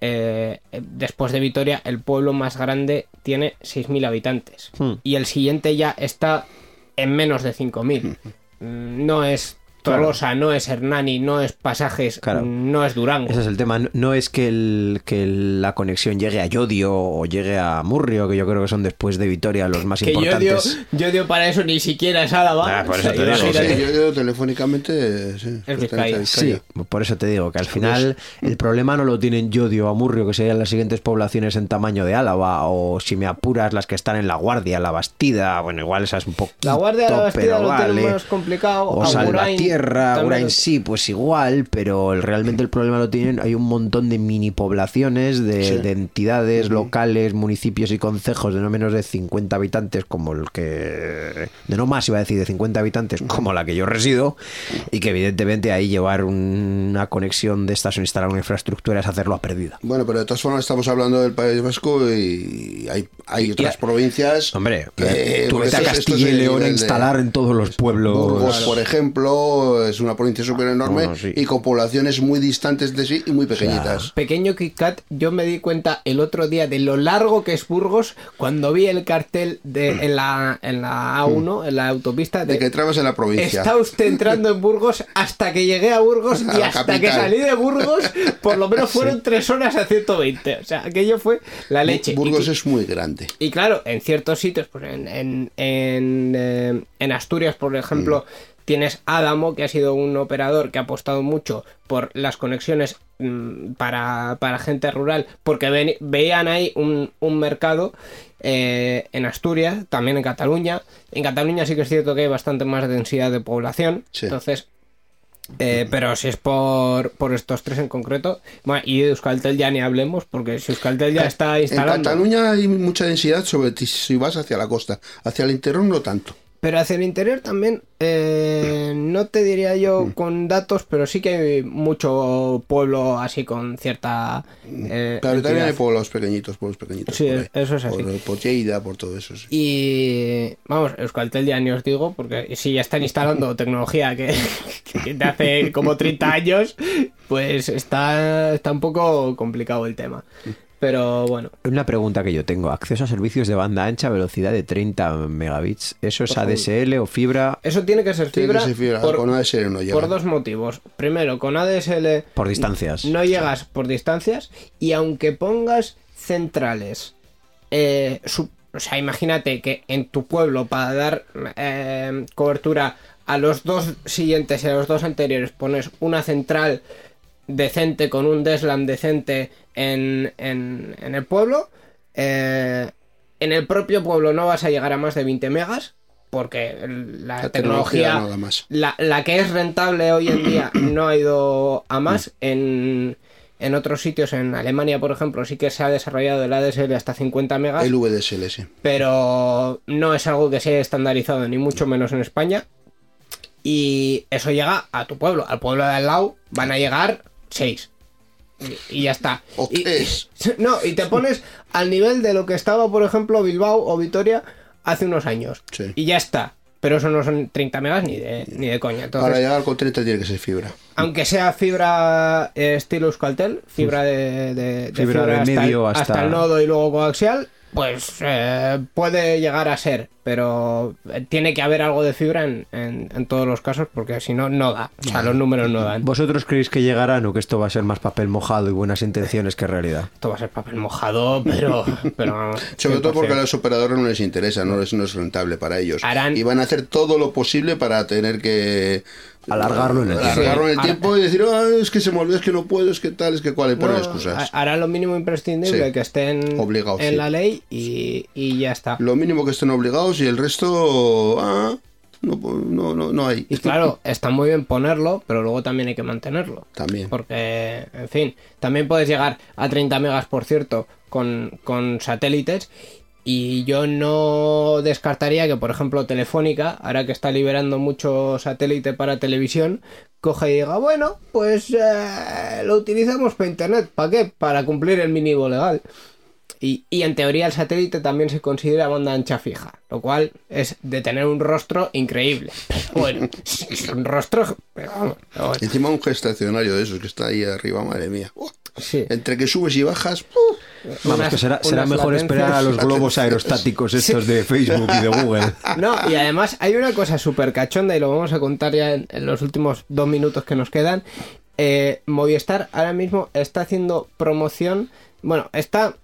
eh, después de Vitoria, el pueblo más grande tiene 6.000 habitantes. Hmm. Y el siguiente ya está en menos de 5.000. Mm, No es Tolosa, no es Hernani, no es Pasajes, Claro. no es Durango. Ese es el tema. No- es que, el, que el- la conexión llegue a Yodio o llegue a Murrio, que yo creo que son después de Vitoria los más Que importantes. yo dio para eso ni siquiera es Álava. Ah, por eso O sea, te digo. Sí, yo, yo telefónicamente sí, Es a Vizcaya. Sí, por eso te digo que al final el problema no lo tienen Yodio o Amurrio, que serían las siguientes poblaciones en tamaño de Álava, o si me apuras las que están en La Guardia, La Bastida, bueno, igual esa es un poco. La Guardia de la Bastida lo tiene más complicado. O También Agurain lo- sí, pues igual, pero realmente el problema lo tienen. Hay un montón de mini poblaciones, de, Sí. de entidades locales, municipios y concejos de no menos de 50 habitantes, como el que. de no más, iba a decir, de 50 habitantes, como la que yo resido, y que evidentemente ahí llevar un- una conexión de estas o instalar una infraestructura es hacerlo a perdida. Bueno, pero de todas formas estamos hablando del País Vasco y hay, hay otras Y- provincias. Hombre, que- tú vete a Castilla y León a de- instalar en todos los pueblos. Burgos, por ejemplo, es una provincia súper enorme Bueno, sí. y con poblaciones muy distantes de sí y muy pequeñitas. Pequeño Kit Kat, yo me di cuenta el otro día de lo largo que es Burgos cuando vi el cartel de, en, la, en la A1, en la autopista, de, De que entrabas en la provincia. Está usted entrando en Burgos hasta que llegué a Burgos A y hasta que salí de Burgos, por lo menos fueron tres horas a 120. O sea, aquello fue la leche. Burgos es muy grande. Y claro, en ciertos sitios, pues en, en, en, eh, en Asturias, por ejemplo, tienes Adamo, que ha sido un operador que ha apostado mucho por las conexiones mm, para, para gente rural, porque veían ahí un, un mercado eh, en Asturias, también en Cataluña. En Cataluña sí que es cierto que hay bastante más densidad de población, Sí. entonces... eh, pero si es por, por estos tres en concreto, bueno, y de Euskaltel ya ni hablemos, porque si Euskaltel ya está En instalando. Cataluña hay mucha densidad, sobre ti si vas hacia la costa. Hacia el interior no tanto. Pero hacia el interior también, eh, no te diría yo con datos, pero sí que hay mucho pueblo así con cierta. Eh, Claro, también hay pueblos pequeñitos, pueblos pequeñitos. Sí, por eso es así. Por, por Lleida, por todo eso. sí. Y vamos, Euskaltel ya ni os digo, porque si ya están instalando tecnología que, que de hace como 30 años, pues está, está un poco complicado el tema. Pero bueno, Una pregunta que yo tengo. Acceso a servicios de banda ancha a velocidad de 30 megabits. ¿Eso es ADSL o fibra? eso tiene que ser fibra, que ser fibra, por, con ADSL no llega. por dos motivos. Primero, con ADSL Por distancias. no llegas por distancias y aunque pongas centrales, eh, su- o sea, imagínate que en tu pueblo para dar eh, cobertura a los dos siguientes y a los dos anteriores pones una central decente con un DSLAM decente en, en- en el pueblo, eh, en el propio pueblo no vas a llegar a más de 20 megas porque la, La tecnología tecnología, no da más. la, la que es rentable hoy en día no ha ido a más. En, en otros sitios, en Alemania, por ejemplo, sí que se ha desarrollado el ADSL hasta 50 megas, El VDSL, sí. pero no es algo que se haya estandarizado, ni mucho menos en España. Y eso llega a tu pueblo. Al pueblo de al lado van a llegar 6. Y, y ya está. O Y- tres. no, y te pones al nivel de lo que estaba, por ejemplo, Bilbao o Vitoria hace unos años. Sí. Y ya está. Pero eso no son 30 megas ni de, ni de coña. Entonces, Para llegar con 30 tiene que ser fibra. aunque sea fibra eh, estilo Euskaltel, fibra de, de- de Fibra de hasta, medio hasta... hasta- el nodo y luego coaxial, pues eh, puede llegar a ser, pero eh, tiene que haber algo de fibra en, en- en todos los casos, porque si no, no da. O sea, los números no dan. ¿Vosotros creéis que llegarán o que esto va a ser más papel mojado y buenas intenciones que realidad? Esto va a ser papel mojado, pero... pero vamos, Sobre todo porque a 100%. los operadores no les interesa, no es, no es rentable para ellos. Harán- Y van a hacer todo lo posible para tener que Alargarlo en el tiempo. Alargarlo en el Ahora- tiempo y decir, "Ah, es que se me olvidó, es que no puedo, es que tal, es que cual, y poner No, excusas. ha- Hará lo mínimo imprescindible Sí. que estén Obligados, en sí. la ley y, y ya está. Lo mínimo que estén obligados y el resto, ah, no, no, no, no hay. Y claro, está muy bien ponerlo, pero luego también hay que mantenerlo. También. Porque, en fin, también puedes llegar a 30 megas, por cierto, con, con satélites. Y yo no descartaría que, por ejemplo, Telefónica, ahora que está liberando mucho satélite para televisión, coja y diga, bueno, pues eh, lo utilizamos para Internet. ¿Para qué? Para cumplir el mínimo legal. Y, y en teoría el satélite también se considera banda ancha fija, lo cual es de tener un rostro increíble. Bueno, es un rostro... pero vamos, pero bueno. Y encima un gestacionario de esos que está ahí arriba, madre mía. Sí. Entre que subes y bajas, ¡uh! Vamos, Unas- que será, será mejor latencias. esperar a los globos aerostáticos estos de Facebook y de Google. No, y además hay una cosa súper cachonda y lo vamos a contar ya en, en los últimos dos minutos que nos quedan. Eh, Movistar ahora mismo está haciendo promoción, bueno, está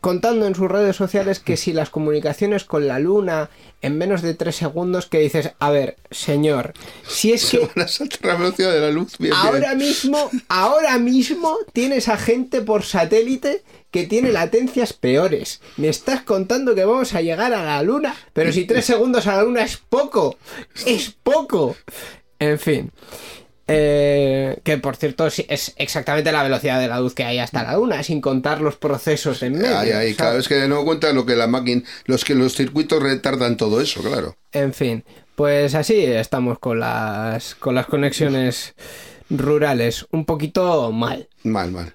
contando en sus redes sociales que si las comunicaciones con la luna en menos de tres segundos que dices, a ver, señor, si es se que van a saltar la velocidad de la luz. Bien, bien. Ahora mismo, ahora mismo tienes a gente por satélite que tiene latencias peores. Me estás contando que vamos a llegar a la luna, pero si tres segundos a la luna es poco, es poco. En fin. Eh, que por cierto sí, es exactamente la velocidad de la luz que hay hasta la luna, sin contar los procesos en medio. Ay, claro, es que no cuenta lo que la máquina, los que los circuitos retardan todo eso, claro. En fin, pues así estamos con las, con las conexiones rurales. Un poquito mal. Mal, mal.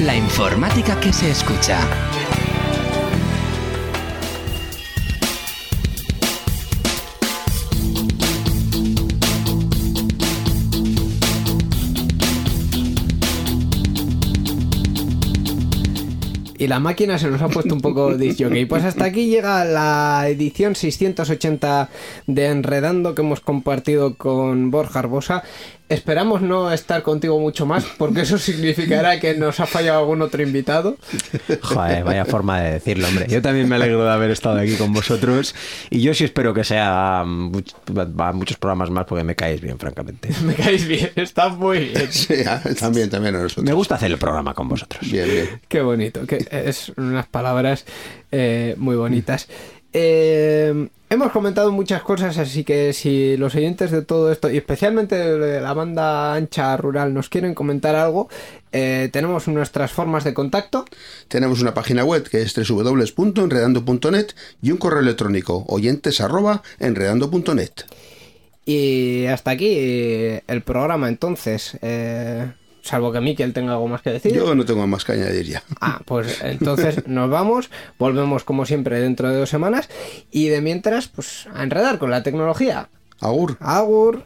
La informática que se escucha. Y la máquina se nos ha puesto un poco disjockey. Pues hasta aquí llega la edición 680 de Enredando que hemos compartido con Borja Arbosa. Esperamos no estar contigo mucho más, porque eso significará que nos ha fallado algún otro invitado. Joder, vaya forma de decirlo, hombre. Yo también me alegro de haber estado aquí con vosotros y yo sí espero que sea much- va- muchos programas más porque me caéis bien, francamente. Me caéis bien, está muy bien. Sí, ah, también, también a nosotros. Me gusta hacer el programa con vosotros. Bien, bien. Qué bonito, que es unas palabras eh, muy bonitas. Eh, hemos comentado muchas cosas, así que si los oyentes de todo esto, y especialmente de la banda ancha rural, nos quieren comentar algo, eh, tenemos nuestras formas de contacto. Tenemos una página web que es www.enredando.net y un correo electrónico oyentes arroba enredando.net. Y hasta aquí el programa, entonces. eh, salvo que Miquel tenga algo más que decir. Yo no tengo más que añadir ya. Ah, pues entonces nos vamos, volvemos como siempre dentro de dos semanas y de mientras, pues a enredar con la tecnología. Agur. Agur.